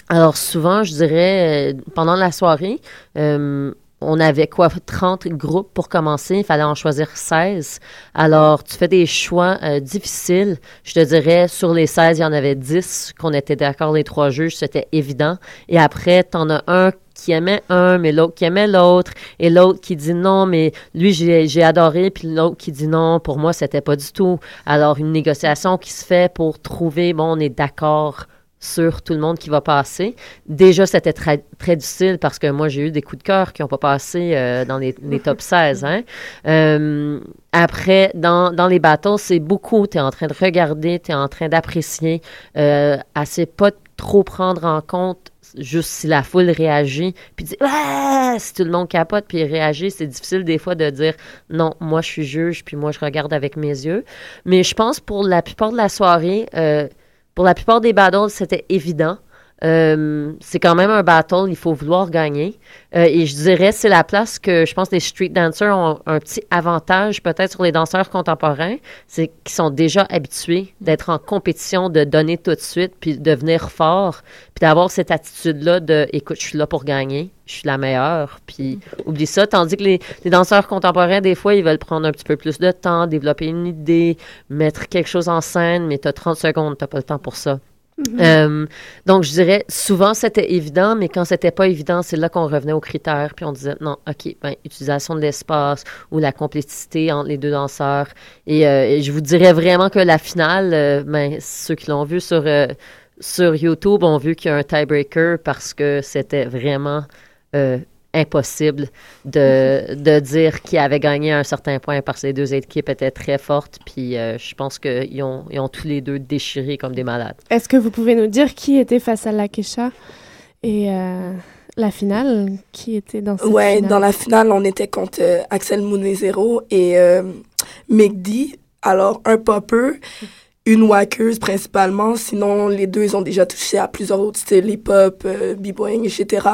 S3: alors souvent, je dirais, euh, pendant la soirée, euh, on avait quoi, 30 groupes pour commencer, il fallait en choisir 16. Alors, tu fais des choix euh, difficiles. Je te dirais, sur les 16, il y en avait 10 qu'on était d'accord, les trois juges, c'était évident. Et après, tu en as un qui aimait un, mais l'autre qui aimait l'autre, et l'autre qui dit non, mais lui, j'ai adoré, puis l'autre qui dit non, pour moi, c'était pas du tout. Alors, une négociation qui se fait pour trouver, bon, on est d'accord sur tout le monde qui va passer. Déjà, c'était très, très difficile parce que moi, j'ai eu des coups de cœur qui n'ont pas passé euh, dans les, les top (laughs) 16. Hein. Euh, après, dans, dans les battles, c'est beaucoup. Tu es en train de regarder, tu es en train d'apprécier. Euh, assez pas trop prendre en compte juste si la foule réagit, puis dit ah! si tout le monde capote puis réagit, c'est difficile des fois de dire non, moi je suis juge puis moi je regarde avec mes yeux. Mais je pense pour la plupart de la soirée, euh, pour la plupart des battles, c'était évident. Euh, c'est quand même un battle, il faut vouloir gagner. Euh, et je dirais, c'est la place que je pense les street dancers ont un petit avantage peut-être sur les danseurs contemporains, c'est qu'ils sont déjà habitués d'être en compétition, de donner tout de suite, puis de devenir fort, puis d'avoir cette attitude-là de, écoute, je suis là pour gagner, je suis la meilleure, puis oublie ça. Tandis que les, danseurs contemporains, des fois, ils veulent prendre un petit peu plus de temps, développer une idée, mettre quelque chose en scène, mais tu as 30 secondes, tu pas le temps pour ça. Euh, donc, je dirais, souvent, c'était évident, mais quand c'était pas évident, c'est là qu'on revenait aux critères, puis on disait, non, OK, ben, utilisation de l'espace ou la complicité entre les deux danseurs. Et, euh, je vous dirais vraiment que la finale, euh, ben, ceux qui l'ont vu sur, sur YouTube ont vu qu'il y a un tiebreaker parce que c'était vraiment impossible de, de dire qui avait gagné à un certain point parce que les deux équipes étaient très fortes. Puis euh, je pense qu'ils ont, ils ont tous les deux déchiré comme des malades.
S1: Est-ce que vous pouvez nous dire qui était face à la Kesha et euh, la finale? Qui était dans cette
S7: Ouais,
S1: finale?
S7: dans la finale, on était contre euh, Axel Mounezero et euh, Megdi. Alors, un popper, une wackeuse principalement. Sinon, les deux, ils ont déjà touché à plusieurs autres styles, hip-hop, euh, b-boying, etc.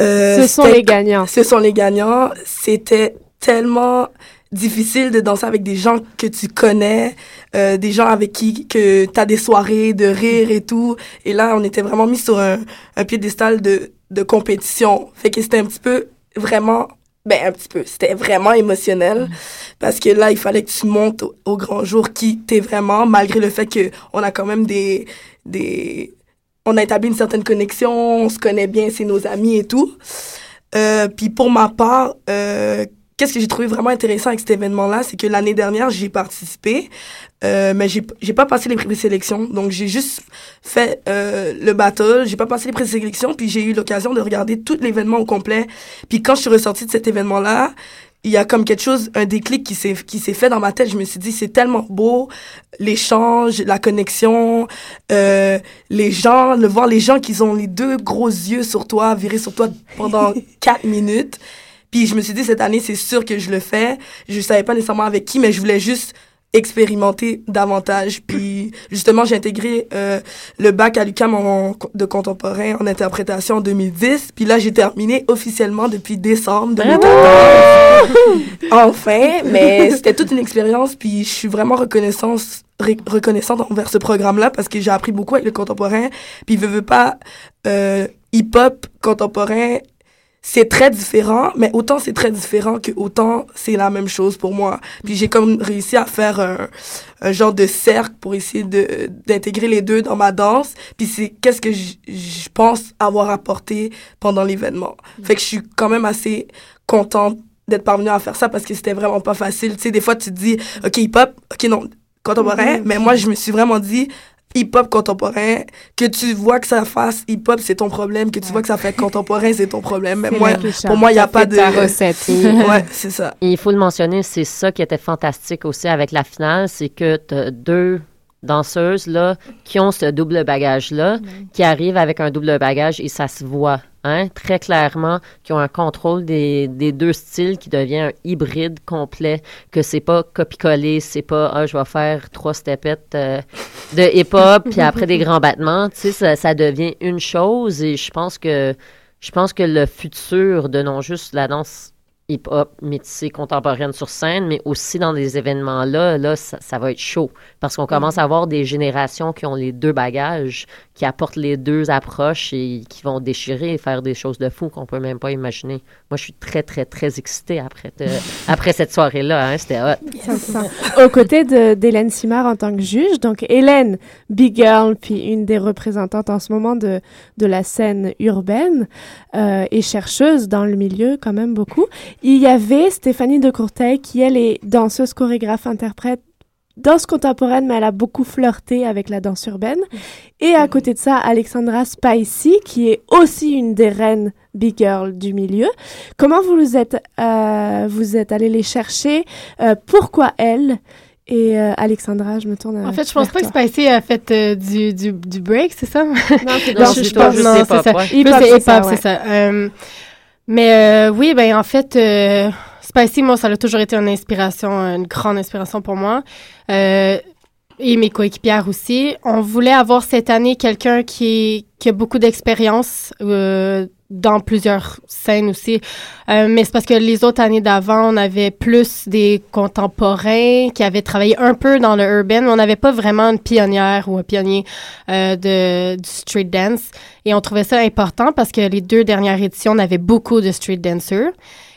S7: Euh,
S1: Ce sont les gagnants.
S7: Ce sont les gagnants. C'était tellement difficile de danser avec des gens que tu connais, euh, des gens avec qui que tu as des soirées de rire et tout. Et là, on était vraiment mis sur un, un piédestal de, de compétition. Fait que c'était un petit peu vraiment, ben un petit peu, c'était vraiment émotionnel parce que là, il fallait que tu montes au, au grand jour qui t'es vraiment, malgré le fait que on a quand même des, des, on a établi une certaine connexion, on se connaît bien, c'est nos amis et tout. Euh, puis pour ma part, euh, qu'est-ce que j'ai trouvé vraiment intéressant avec cet événement-là, c'est que l'année dernière, j'ai participé, euh, mais j'ai j'ai pas passé les présélections. Donc j'ai juste fait euh, le battle, j'ai pas passé les présélections, puis j'ai eu l'occasion de regarder tout l'événement au complet. Puis quand je suis ressortie de cet événement-là, il y a comme quelque chose, un déclic qui s'est qui s'est fait dans ma tête. Je me suis dit c'est tellement beau l'échange, la connexion, euh, les gens, le voir les gens qui ont les deux gros yeux sur toi, virés sur toi pendant (laughs) quatre minutes. Puis je me suis dit cette année c'est sûr que je le fais. Je savais pas nécessairement avec qui, mais je voulais juste expérimenter davantage. Puis justement, j'ai intégré euh, le bac à l'UQAM en- de contemporain en interprétation en 2010. Puis là, j'ai terminé officiellement depuis décembre 2014. (laughs) enfin, mais c'était toute une expérience. Puis je suis vraiment reconnaissante, reconnaissante envers ce programme-là parce que j'ai appris beaucoup avec le contemporain. Puis veux, veux pas, euh, hip-hop contemporain c'est très différent, mais autant c'est très différent que autant c'est la même chose pour moi. Puis j'ai comme réussi à faire un, un genre de cercle pour essayer de d'intégrer les deux dans ma danse. Puis c'est qu'est-ce que je pense avoir apporté pendant l'événement. Fait que je suis quand même assez contente d'être parvenue à faire ça parce que c'était vraiment pas facile. Tu sais, des fois tu te dis, ok hip-hop, ok non contemporain, mais moi je me suis vraiment dit hip-hop contemporain, que tu vois que ça fasse hip-hop, c'est ton problème, que tu vois que ça fait contemporain, c'est ton problème. Mais moi, pour moi, il n'y a
S4: Ça
S7: pas de...
S4: ta recette. (laughs)
S7: ouais, c'est ça.
S3: Et il faut le mentionner, c'est ça qui était fantastique aussi avec la finale, c'est que tu as deux danseuses là, qui ont ce double bagage-là, qui arrivent avec un double bagage et ça se voit. Hein, très clairement, qui ont un contrôle des, des deux styles qui devient un hybride complet, que c'est pas copier-coller, c'est pas ah, je vais faire trois stepettes euh, de hip-hop puis après des grands battements, tu sais ça, ça devient une chose et je pense que je pense que le futur de non juste la danse hip-hop métissée contemporaine sur scène, mais aussi dans des événements-là, là, ça, ça va être chaud. Parce qu'on commence à avoir des générations qui ont les deux bagages, qui apportent les deux approches et qui vont déchirer et faire des choses de fou qu'on peut même pas imaginer. Moi, je suis très, très, très excitée après, te- (laughs) après cette soirée-là. Hein, C'était hot.
S1: Sent. Aux côtés d'Hélène Simard en tant que juge. Donc, Hélène, big girl, puis une des représentantes en ce moment de, de la scène urbaine euh, et chercheuse dans le milieu, quand même beaucoup. Il y avait Stéphanie de Courteil, qui, elle, est danseuse, chorégraphe, interprète, danse contemporaine, mais elle a beaucoup flirté avec la danse urbaine. Et à côté de ça, Alexandra Spicy, qui est aussi une des reines big girl du milieu. Comment vous vous êtes, euh, vous êtes allé les chercher? Euh, Pourquoi elle? Et euh, Alexandra, je me tourne
S8: En fait, je pense pas que. Spicy a fait euh, du, du, du break, c'est ça?
S1: Non, c'est
S3: Non,
S1: dans-
S3: c'est
S1: je
S3: pas
S1: pense-
S3: juste
S8: non,
S3: hip-hop,
S8: c'est ça.
S3: ouais.
S8: Plus
S1: Hip-hop,
S8: c'est
S1: c'est
S8: hip-hop,
S1: ça,
S8: mais euh, oui, ben en fait, euh, Spicy, moi, ça a toujours été une inspiration, une grande inspiration pour moi. Euh, et mes coéquipières aussi. On voulait avoir cette année quelqu'un qui, qui a beaucoup d'expérience euh, dans plusieurs scènes aussi. Euh, mais c'est parce que les autres années d'avant, on avait plus des contemporains qui avaient travaillé un peu dans le urban, on n'avait pas vraiment une pionnière ou un pionnier euh, de, du street dance. Et on trouvait ça important parce que les deux dernières éditions, on avait beaucoup de street dancers.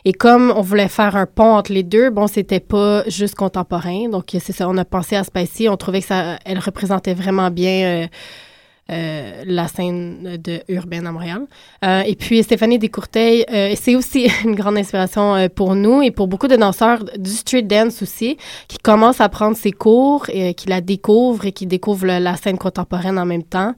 S8: Et comme on voulait faire un pont entre les deux, bon, c'était pas juste contemporain. Donc, c'est ça, on a pensé à Spicy. On trouvait que ça, elle représentait vraiment bien euh, euh, la scène de urbaine à Montréal. Euh, et puis, Stéphanie Descourteil, euh, c'est aussi (laughs) une grande inspiration euh, pour nous et pour beaucoup de danseurs du street dance aussi, qui commencent à prendre ses cours et qui la découvrent et qui découvrent la scène contemporaine en même temps.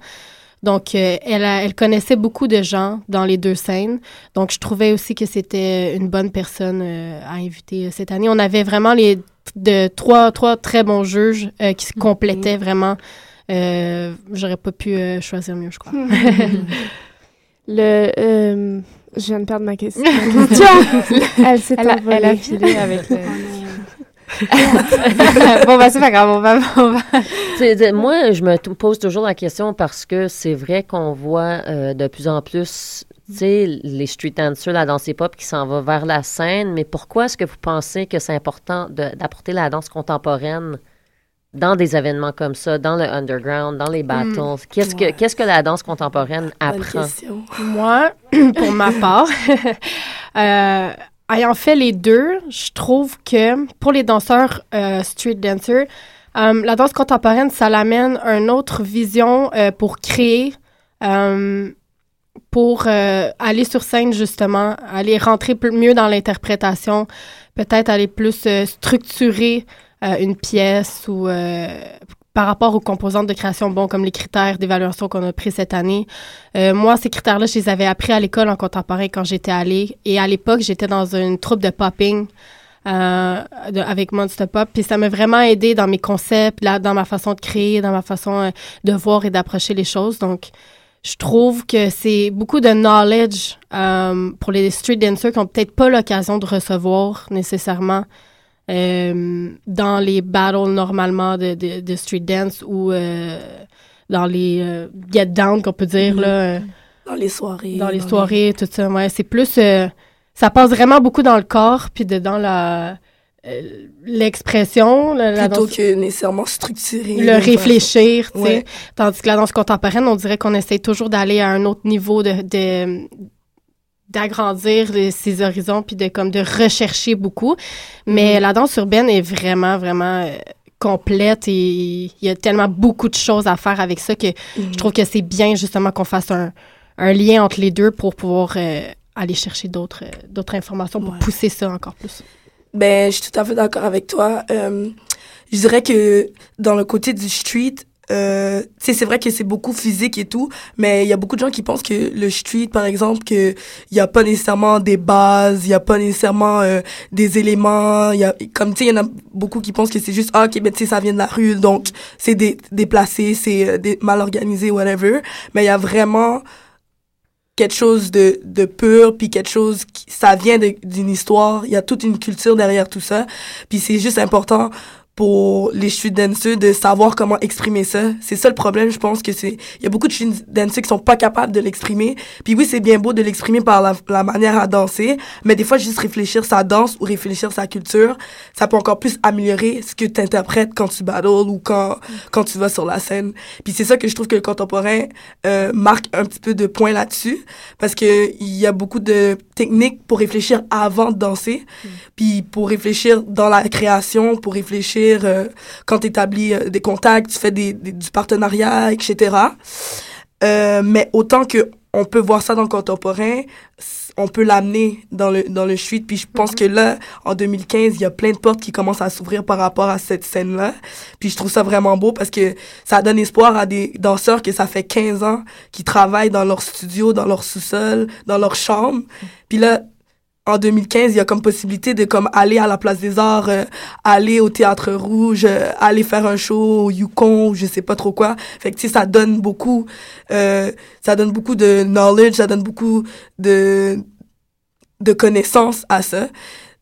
S8: Donc, euh, elle, a- elle connaissait beaucoup de gens dans les deux scènes. Donc, je trouvais aussi que c'était une bonne personne euh, à inviter euh, cette année. On avait vraiment les de trois, trois très bons juges euh, qui se complétaient vraiment. Euh, J'aurais pas pu euh, choisir mieux, je crois. (laughs) (laughs)
S1: Le, euh, je viens de perdre ma question. (laughs) elle s'est
S4: Elle a,
S1: envolée.
S4: elle a filé avec le... (laughs) bon, bah, c'est pas grave, on va... On va...
S3: Moi, je me pose toujours la question parce que c'est vrai qu'on voit euh, de plus en plus, tu sais, les street dancers, la danse hip-hop qui s'en va vers la scène. Mais pourquoi est-ce que vous pensez que c'est important d'apporter la danse contemporaine dans des événements comme ça, dans le underground, dans les battles? Qu'est-ce que
S7: Ouais.
S3: qu'est-ce que la danse contemporaine apprend?
S8: Moi, (clears throat) pour ma part, (laughs) euh, ayant fait les deux, je trouve que pour les danseurs euh, street dancers, euh, la danse contemporaine, ça l'amène à une autre vision euh, pour créer, euh, pour euh, aller sur scène justement, aller rentrer mieux dans l'interprétation, peut-être aller plus structurer une pièce ou par rapport aux composantes de création, bon, comme les critères d'évaluation qu'on a pris cette année. Euh, moi, ces critères-là, je les avais appris à l'école en contemporain quand j'étais allée. Et à l'époque, j'étais dans une troupe de popping euh, de- avec Monster Pop. Puis ça m'a vraiment aidé dans mes concepts, là, dans ma façon de créer, dans ma façon euh, de voir et d'approcher les choses. Donc, je trouve que c'est beaucoup de knowledge euh, pour les street dancers qui n'ont peut-être pas l'occasion de recevoir nécessairement euh, dans les battles normalement de, de, de street dance ou euh, dans les euh, get down qu'on peut dire
S7: Mhm.
S8: là, euh,
S7: Dans les soirées.
S8: dans les soirées tout ça ouais c'est plus euh, ça passe vraiment beaucoup dans le corps puis de dans la l'expression la,
S7: Plutôt
S8: danse-
S7: que nécessairement structuré.
S8: le réfléchir, tu sais.
S7: Ouais.
S8: Tandis que la danse contemporaine, on dirait qu'on essaie toujours d'aller à un autre niveau de, de- d'agrandir ses horizons puis de comme de rechercher beaucoup. Mais
S7: Mhm.
S8: la danse urbaine est vraiment vraiment euh, complète et il y a tellement beaucoup de choses à faire avec ça que
S7: Mhm.
S8: je trouve que c'est bien justement qu'on fasse un, un lien entre les deux pour pouvoir euh, aller chercher d'autres euh, d'autres informations pour
S7: Ouais.
S8: pousser ça encore plus.
S7: Ben, je suis tout à fait d'accord avec toi. Euh, je dirais que dans le côté du street, euh, c'est vrai que c'est beaucoup physique et tout, mais il y a beaucoup de gens qui pensent que le street, par exemple, que il y a pas nécessairement des bases, il y a pas nécessairement euh, des éléments, il y a comme tu sais, il y en a beaucoup qui pensent que c'est juste ah ok, ben tu sais, ça vient de la rue, donc c'est dé- déplacé, c'est euh, mal organisé, whatever. Mais il y a vraiment quelque chose de, de pur, puis quelque chose qui, ça vient d'une histoire, il y a toute une culture derrière tout ça, puis c'est juste important pour les street dancers de savoir comment exprimer ça. C'est ça le problème, je pense que c'est il y a beaucoup de street dancers qui sont pas capables de l'exprimer. Puis oui, c'est bien beau de l'exprimer par la, la manière à danser, mais des fois juste réfléchir sa danse ou réfléchir sa culture, ça peut encore plus améliorer ce que tu interprètes quand tu battles ou quand quand tu vas sur la scène. Puis c'est ça que je trouve que le contemporain euh, marque un petit peu de point là-dessus parce que il y a beaucoup de techniques pour réfléchir avant de danser, puis pour réfléchir dans la création, pour réfléchir euh, quand tu établis euh, des contacts, tu fais des, des- du partenariat, etc. Euh, mais autant que on peut voir ça dans le contemporain, on peut l'amener dans le dans le street. Puis je pense que là, en 2015, il y a plein de portes qui commencent à s'ouvrir par rapport à cette scène-là. Puis je trouve ça vraiment beau parce que ça donne espoir à des danseurs que ça fait 15 ans qui travaillent dans leur studio, dans leur sous-sol, dans leur chambre. Puis là, en 2015, il y a comme possibilité de comme aller à la place des arts, euh, aller au théâtre rouge, euh, aller faire un show au Yukon, je sais pas trop quoi. Fait tu sais, ça donne beaucoup, euh, ça donne beaucoup de knowledge, ça donne beaucoup de de connaissances à ça.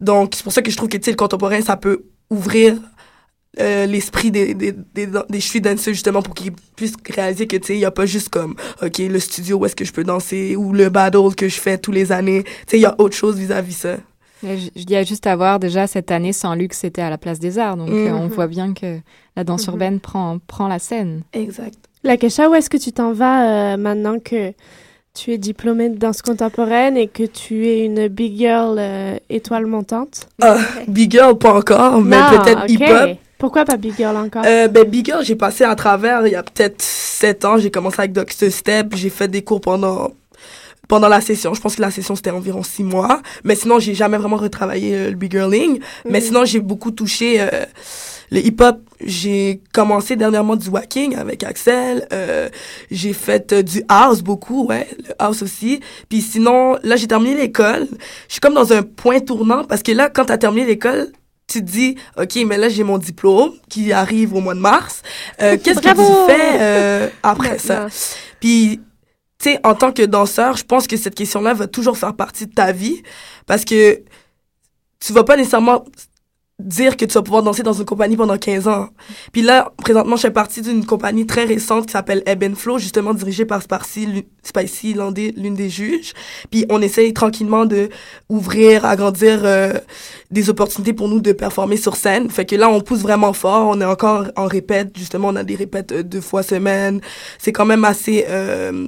S7: Donc c'est pour ça que je trouve que tu le contemporain, ça peut ouvrir euh, l'esprit des, des, des, des street dancers justement pour qu'ils puissent réaliser que tu sais il y a pas juste comme ok le studio où est-ce que je peux danser ou le battle que je fais tous les années tu sais il y a autre chose vis-à-vis ça
S4: il y a juste à voir déjà cette année sans Luxe c'était à la place des arts donc euh, on
S7: Mhm.
S4: voit bien que la danse
S1: Mhm.
S4: urbaine prend prend la scène
S7: exact
S1: La Kesha, où est-ce que tu t'en vas euh, maintenant que tu es diplômée de danse contemporaine et que tu es une big girl euh, étoile montante?
S7: ah, big girl pas encore mais peut-être
S1: ok.
S7: hip hop
S1: Pourquoi pas big girl encore?
S7: Euh, ben, Big Girl, j'ai passé à travers il y a peut-être sept ans. J'ai commencé avec Dr. Step. J'ai fait des cours pendant pendant la session. Je pense que la session, c'était environ six mois. Mais sinon, j'ai jamais vraiment retravaillé euh, le Big Girling. Mais
S1: Mhm.
S7: sinon, j'ai beaucoup touché euh, le hip-hop. J'ai commencé dernièrement du wacking avec Axel. Euh, j'ai fait euh, du house beaucoup, ouais, le house aussi. Puis sinon, là, j'ai terminé l'école. Je suis comme dans un point tournant parce que là, quand t'as terminé l'école, tu te dis, OK, mais là, j'ai mon diplôme qui arrive au mois de mars. Euh, (laughs) Qu'est-ce que tu fais euh, après ça? Puis, tu sais, en tant que danseur, je pense que cette question-là va toujours faire partie de ta vie parce que tu vas pas nécessairement dire que tu vas pouvoir danser dans une compagnie pendant 15 ans. Puis là, présentement, je fais partie d'une compagnie très récente qui s'appelle Ebb and Flow, justement dirigée par Lu- Spicy Landé, l'une des juges. Puis on essaye tranquillement de ouvrir, agrandir euh, des opportunités pour nous de performer sur scène. Fait que là, on pousse vraiment fort. On est encore en répète. Justement, on a des répètes euh, deux fois semaine. C'est quand même assez... Euh,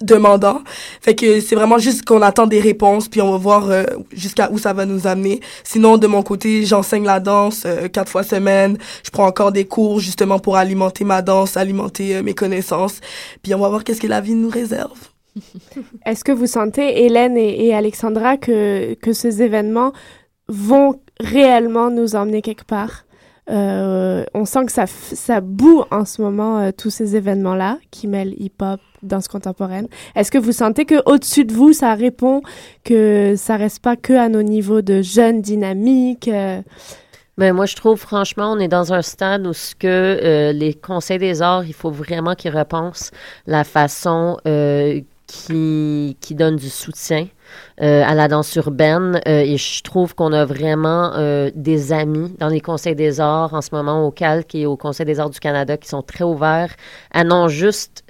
S7: demandant. Fait que c'est vraiment juste qu'on attend des réponses, puis on va voir euh, jusqu'à où ça va nous amener. Sinon, de mon côté, j'enseigne la danse euh, quatre fois semaine. Je prends encore des cours justement pour alimenter ma danse, alimenter euh, mes connaissances. Puis on va voir qu'est-ce que la vie nous réserve. (laughs)
S1: Est-ce que vous sentez, Hélène et, et Alexandra, que, que ces événements vont réellement nous emmener quelque part? On sent que ça, ça boue en ce moment, tous ces événements-là qui mêlent hip-hop, danse contemporaine. Est-ce que vous sentez que au dessus de vous, ça répond, que ça reste pas que à nos niveaux de jeunes dynamiques? euh,
S3: Ben, moi, je trouve, franchement, on est dans un stade où ce que euh, les conseils des arts, il faut vraiment qu'ils repensent la façon euh, qui, qui donne du soutien à la danse urbaine. Et je trouve qu'on a vraiment des amis dans les conseils des arts en ce moment au Calque et au Conseil des arts du Canada qui sont très ouverts à non juste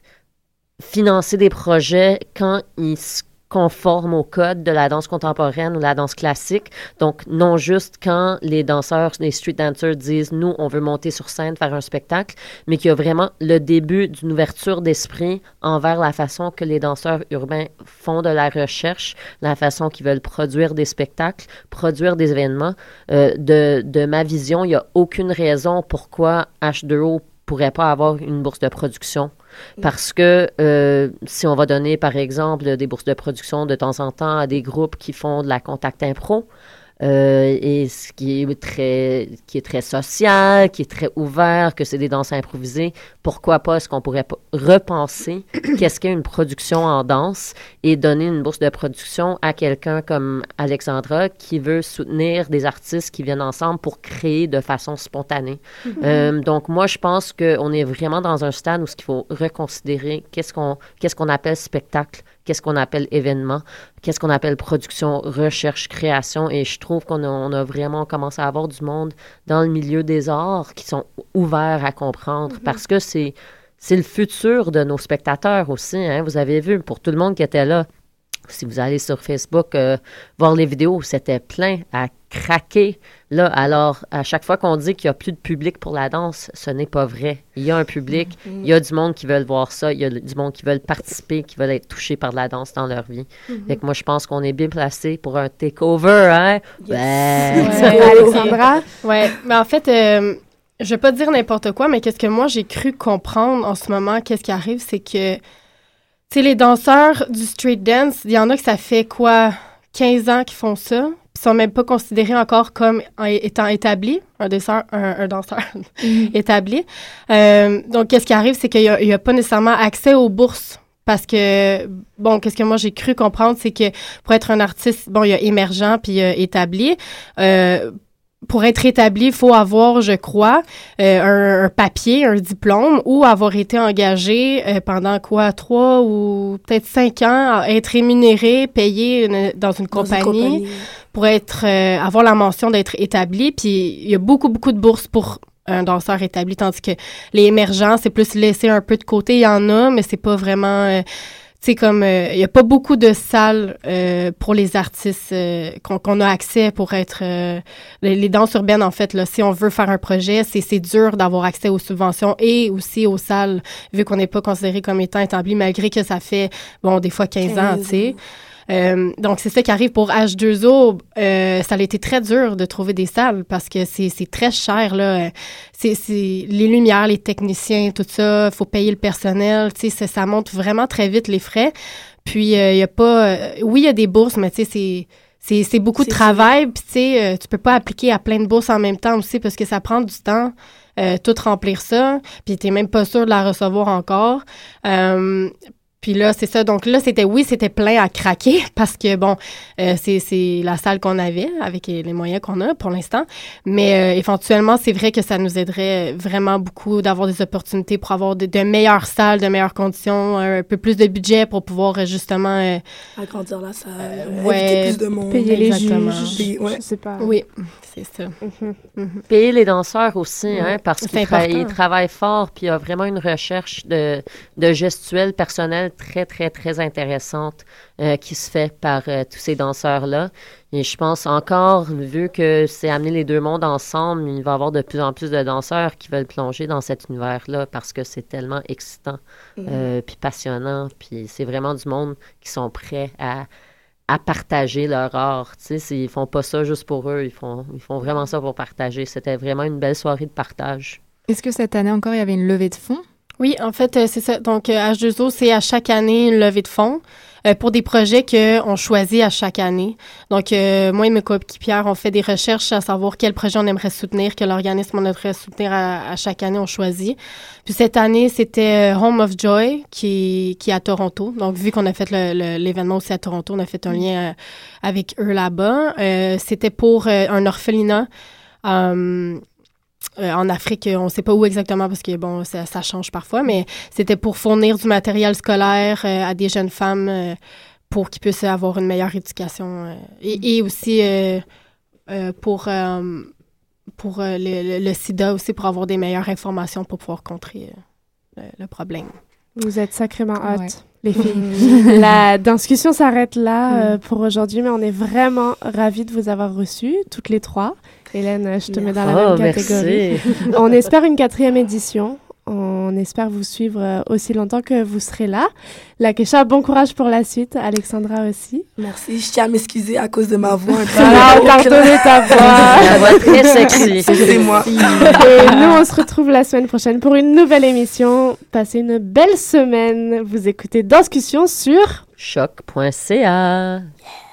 S3: financer des projets quand ils se conforment au code de la danse contemporaine ou la danse classique. Donc, non juste quand les danseurs, les street dancers disent, nous, on veut monter sur scène, faire un spectacle, mais qu'il y a vraiment le début d'une ouverture d'esprit envers la façon que les danseurs urbains font de la recherche, la façon qu'ils veulent produire des spectacles, produire des événements. Euh, de, de ma vision, il n'y a aucune raison pourquoi H2O pourrait pas avoir une bourse de production. Parce que euh, si on va donner, par exemple, des bourses de production de temps en temps à des groupes qui font de la contact impro, euh, et ce qui est très qui est très social, qui est très ouvert, que c'est des danses improvisées, pourquoi pas est-ce qu'on pourrait repenser (clears throat) qu'est-ce qu'est une production en danse et donner une bourse de production à quelqu'un comme Alexandra qui veut soutenir des artistes qui viennent ensemble pour créer de façon spontanée. Euh, donc moi je pense qu'on est vraiment dans un stade où ce qu'il faut reconsidérer qu'est-ce qu'on qu'est-ce qu'on appelle spectacle, qu'est-ce qu'on appelle événement, qu'est-ce qu'on appelle production, recherche, création. Et je trouve qu'on a, on a vraiment commencé à avoir du monde dans le milieu des arts qui sont ouverts à comprendre parce que c'est, c'est le futur de nos spectateurs aussi. Hein. Vous avez vu, pour tout le monde qui était là, si vous allez sur Facebook euh, voir les vidéos, c'était plein à craquer. Là, alors, à chaque fois qu'on dit qu'il n'y a plus de public pour la danse, ce n'est pas vrai. Il y a un public, il y a du monde qui veulent voir ça, il y a du monde qui veulent participer, qui veulent être touchés par la danse dans leur vie. Fait que moi, je pense qu'on est bien placé pour un takeover, hein? Ben,
S8: Ouais. (laughs)
S1: Alexandra?
S8: Ouais, mais en fait, euh, je vais pas dire n'importe quoi, mais qu'est-ce que moi j'ai cru comprendre en ce moment, qu'est-ce qui arrive, c'est que, tu sais, les danseurs du street dance, il y en a que ça fait quoi, 15 ans qu'ils font ça, puis sont même pas considérés encore comme étant établis, un danseur, un, un danseur (laughs) établi. Euh, donc, qu'est-ce qui arrive, c'est qu'il y a, il y a pas nécessairement accès aux bourses. Parce que, bon, qu'est-ce que moi j'ai cru comprendre, c'est que pour être un artiste, bon, il y a émergent puis il y a établi. Euh, pour être établi, il faut avoir, je crois, euh, un, un papier, un diplôme ou avoir été engagé euh, pendant quoi, trois ou peut-être cinq ans, à être rémunéré, payé une- dans une
S7: Dans une
S8: compagnie pour être euh, avoir la mention d'être établi. Puis il y a beaucoup beaucoup de bourses pour un danseur établi, tandis que les émergents, c'est plus laissé un peu de côté. Il y en a, mais c'est pas vraiment... Euh, c'est comme euh, il y a pas beaucoup de salles euh, pour les artistes euh, qu'on a accès pour être les, les, danses urbaines en fait là si on veut faire un projet c'est c'est dur d'avoir accès aux subventions et aussi aux salles vu qu'on n'est pas considéré comme étant établi malgré que ça fait bon des fois 15, 15 ans tu sais euh, donc, c'est ça qui arrive pour H2O. Euh, ça a été très dur de trouver des salles parce que c'est très cher. là. C'est les lumières, les techniciens, tout ça. faut payer le personnel. Tu sais, ça monte vraiment très vite les frais. Puis, il euh, y a pas... Euh, oui, il y a des bourses, mais tu sais, c'est c'est beaucoup de travail. Puis, tu sais, tu peux pas appliquer à plein de bourses en même temps aussi parce que ça prend du temps. Euh, tout remplir ça, puis t'es même pas sûr de la recevoir encore. Euh, puis là, c'est ça. Donc là, c'était oui, c'était plein à craquer (laughs) parce que bon, euh, c'est la salle qu'on avait avec les moyens qu'on a pour l'instant. Mais euh, éventuellement, c'est vrai que ça nous aiderait vraiment beaucoup d'avoir des opportunités pour avoir de, meilleures salles, de meilleures conditions, un peu plus de budget pour pouvoir euh, justement
S7: agrandir la salle,
S1: ouais,
S7: plus de monde,
S1: payer les juges, ouais. je sais pas.
S8: Oui, c'est ça.
S3: Mhm. Mhm. Payer les danseurs aussi, hein, parce qu'ils travaillent fort, puis il y a vraiment une recherche de, de gestuelle personnelle très, très, très intéressante euh, qui se fait par euh, tous ces danseurs-là. Et je pense encore, vu que c'est amener les deux mondes ensemble, il va y avoir de plus en plus de danseurs qui veulent plonger dans cet univers-là parce que c'est tellement excitant, mm. euh, puis passionnant, puis c'est vraiment du monde qui sont prêts à, à partager leur art. Tu sais, ils font pas ça juste pour eux, ils font, ils font vraiment ça pour partager. C'était vraiment une belle soirée de partage.
S4: Est-ce que cette année encore, il y avait une levée de fonds?
S8: Oui, en fait, euh, c'est ça. Donc, H2O, euh, c'est à chaque année une levée de fonds euh, pour des projets qu'on choisit à chaque année. Donc, moi et mes coéquipières, on fait des recherches à savoir quel projet on aimerait soutenir, quel organisme on aimerait soutenir à, chaque année, on choisit. Puis cette année, c'était Home of Joy qui, qui est à Toronto. Donc, vu qu'on a fait l'événement aussi à Toronto, on a fait un lien avec eux là-bas. c'était pour un orphelinat. Euh, en Afrique, on ne sait pas où exactement parce que bon, ça, change parfois, mais c'était pour fournir du matériel scolaire euh, à des jeunes femmes euh, pour qu'ils puissent avoir une meilleure éducation et, aussi pour pour le, sida aussi pour avoir des meilleures informations pour pouvoir contrer le, problème.
S1: Vous êtes sacrément hâte. Les (laughs) filles. La (laughs) discussion s'arrête là mm. pour aujourd'hui, mais on est vraiment ravis de vous avoir reçus, toutes les trois. Hélène, je te mets dans la même catégorie. (laughs) On espère une quatrième édition. On espère vous suivre euh, aussi longtemps que vous serez là. La Kesha, bon courage pour la suite. Alexandra aussi.
S7: Merci. Je tiens à m'excuser à cause de ma voix. (laughs)
S1: Voilà, (laughs) on ta voix. (laughs)
S3: La voix très sexy.
S7: C'est moi.
S1: Et nous, on se retrouve la semaine prochaine pour une nouvelle émission. Passez une belle semaine. Vous écoutez Discussion sur
S3: choc.ca. Yeah.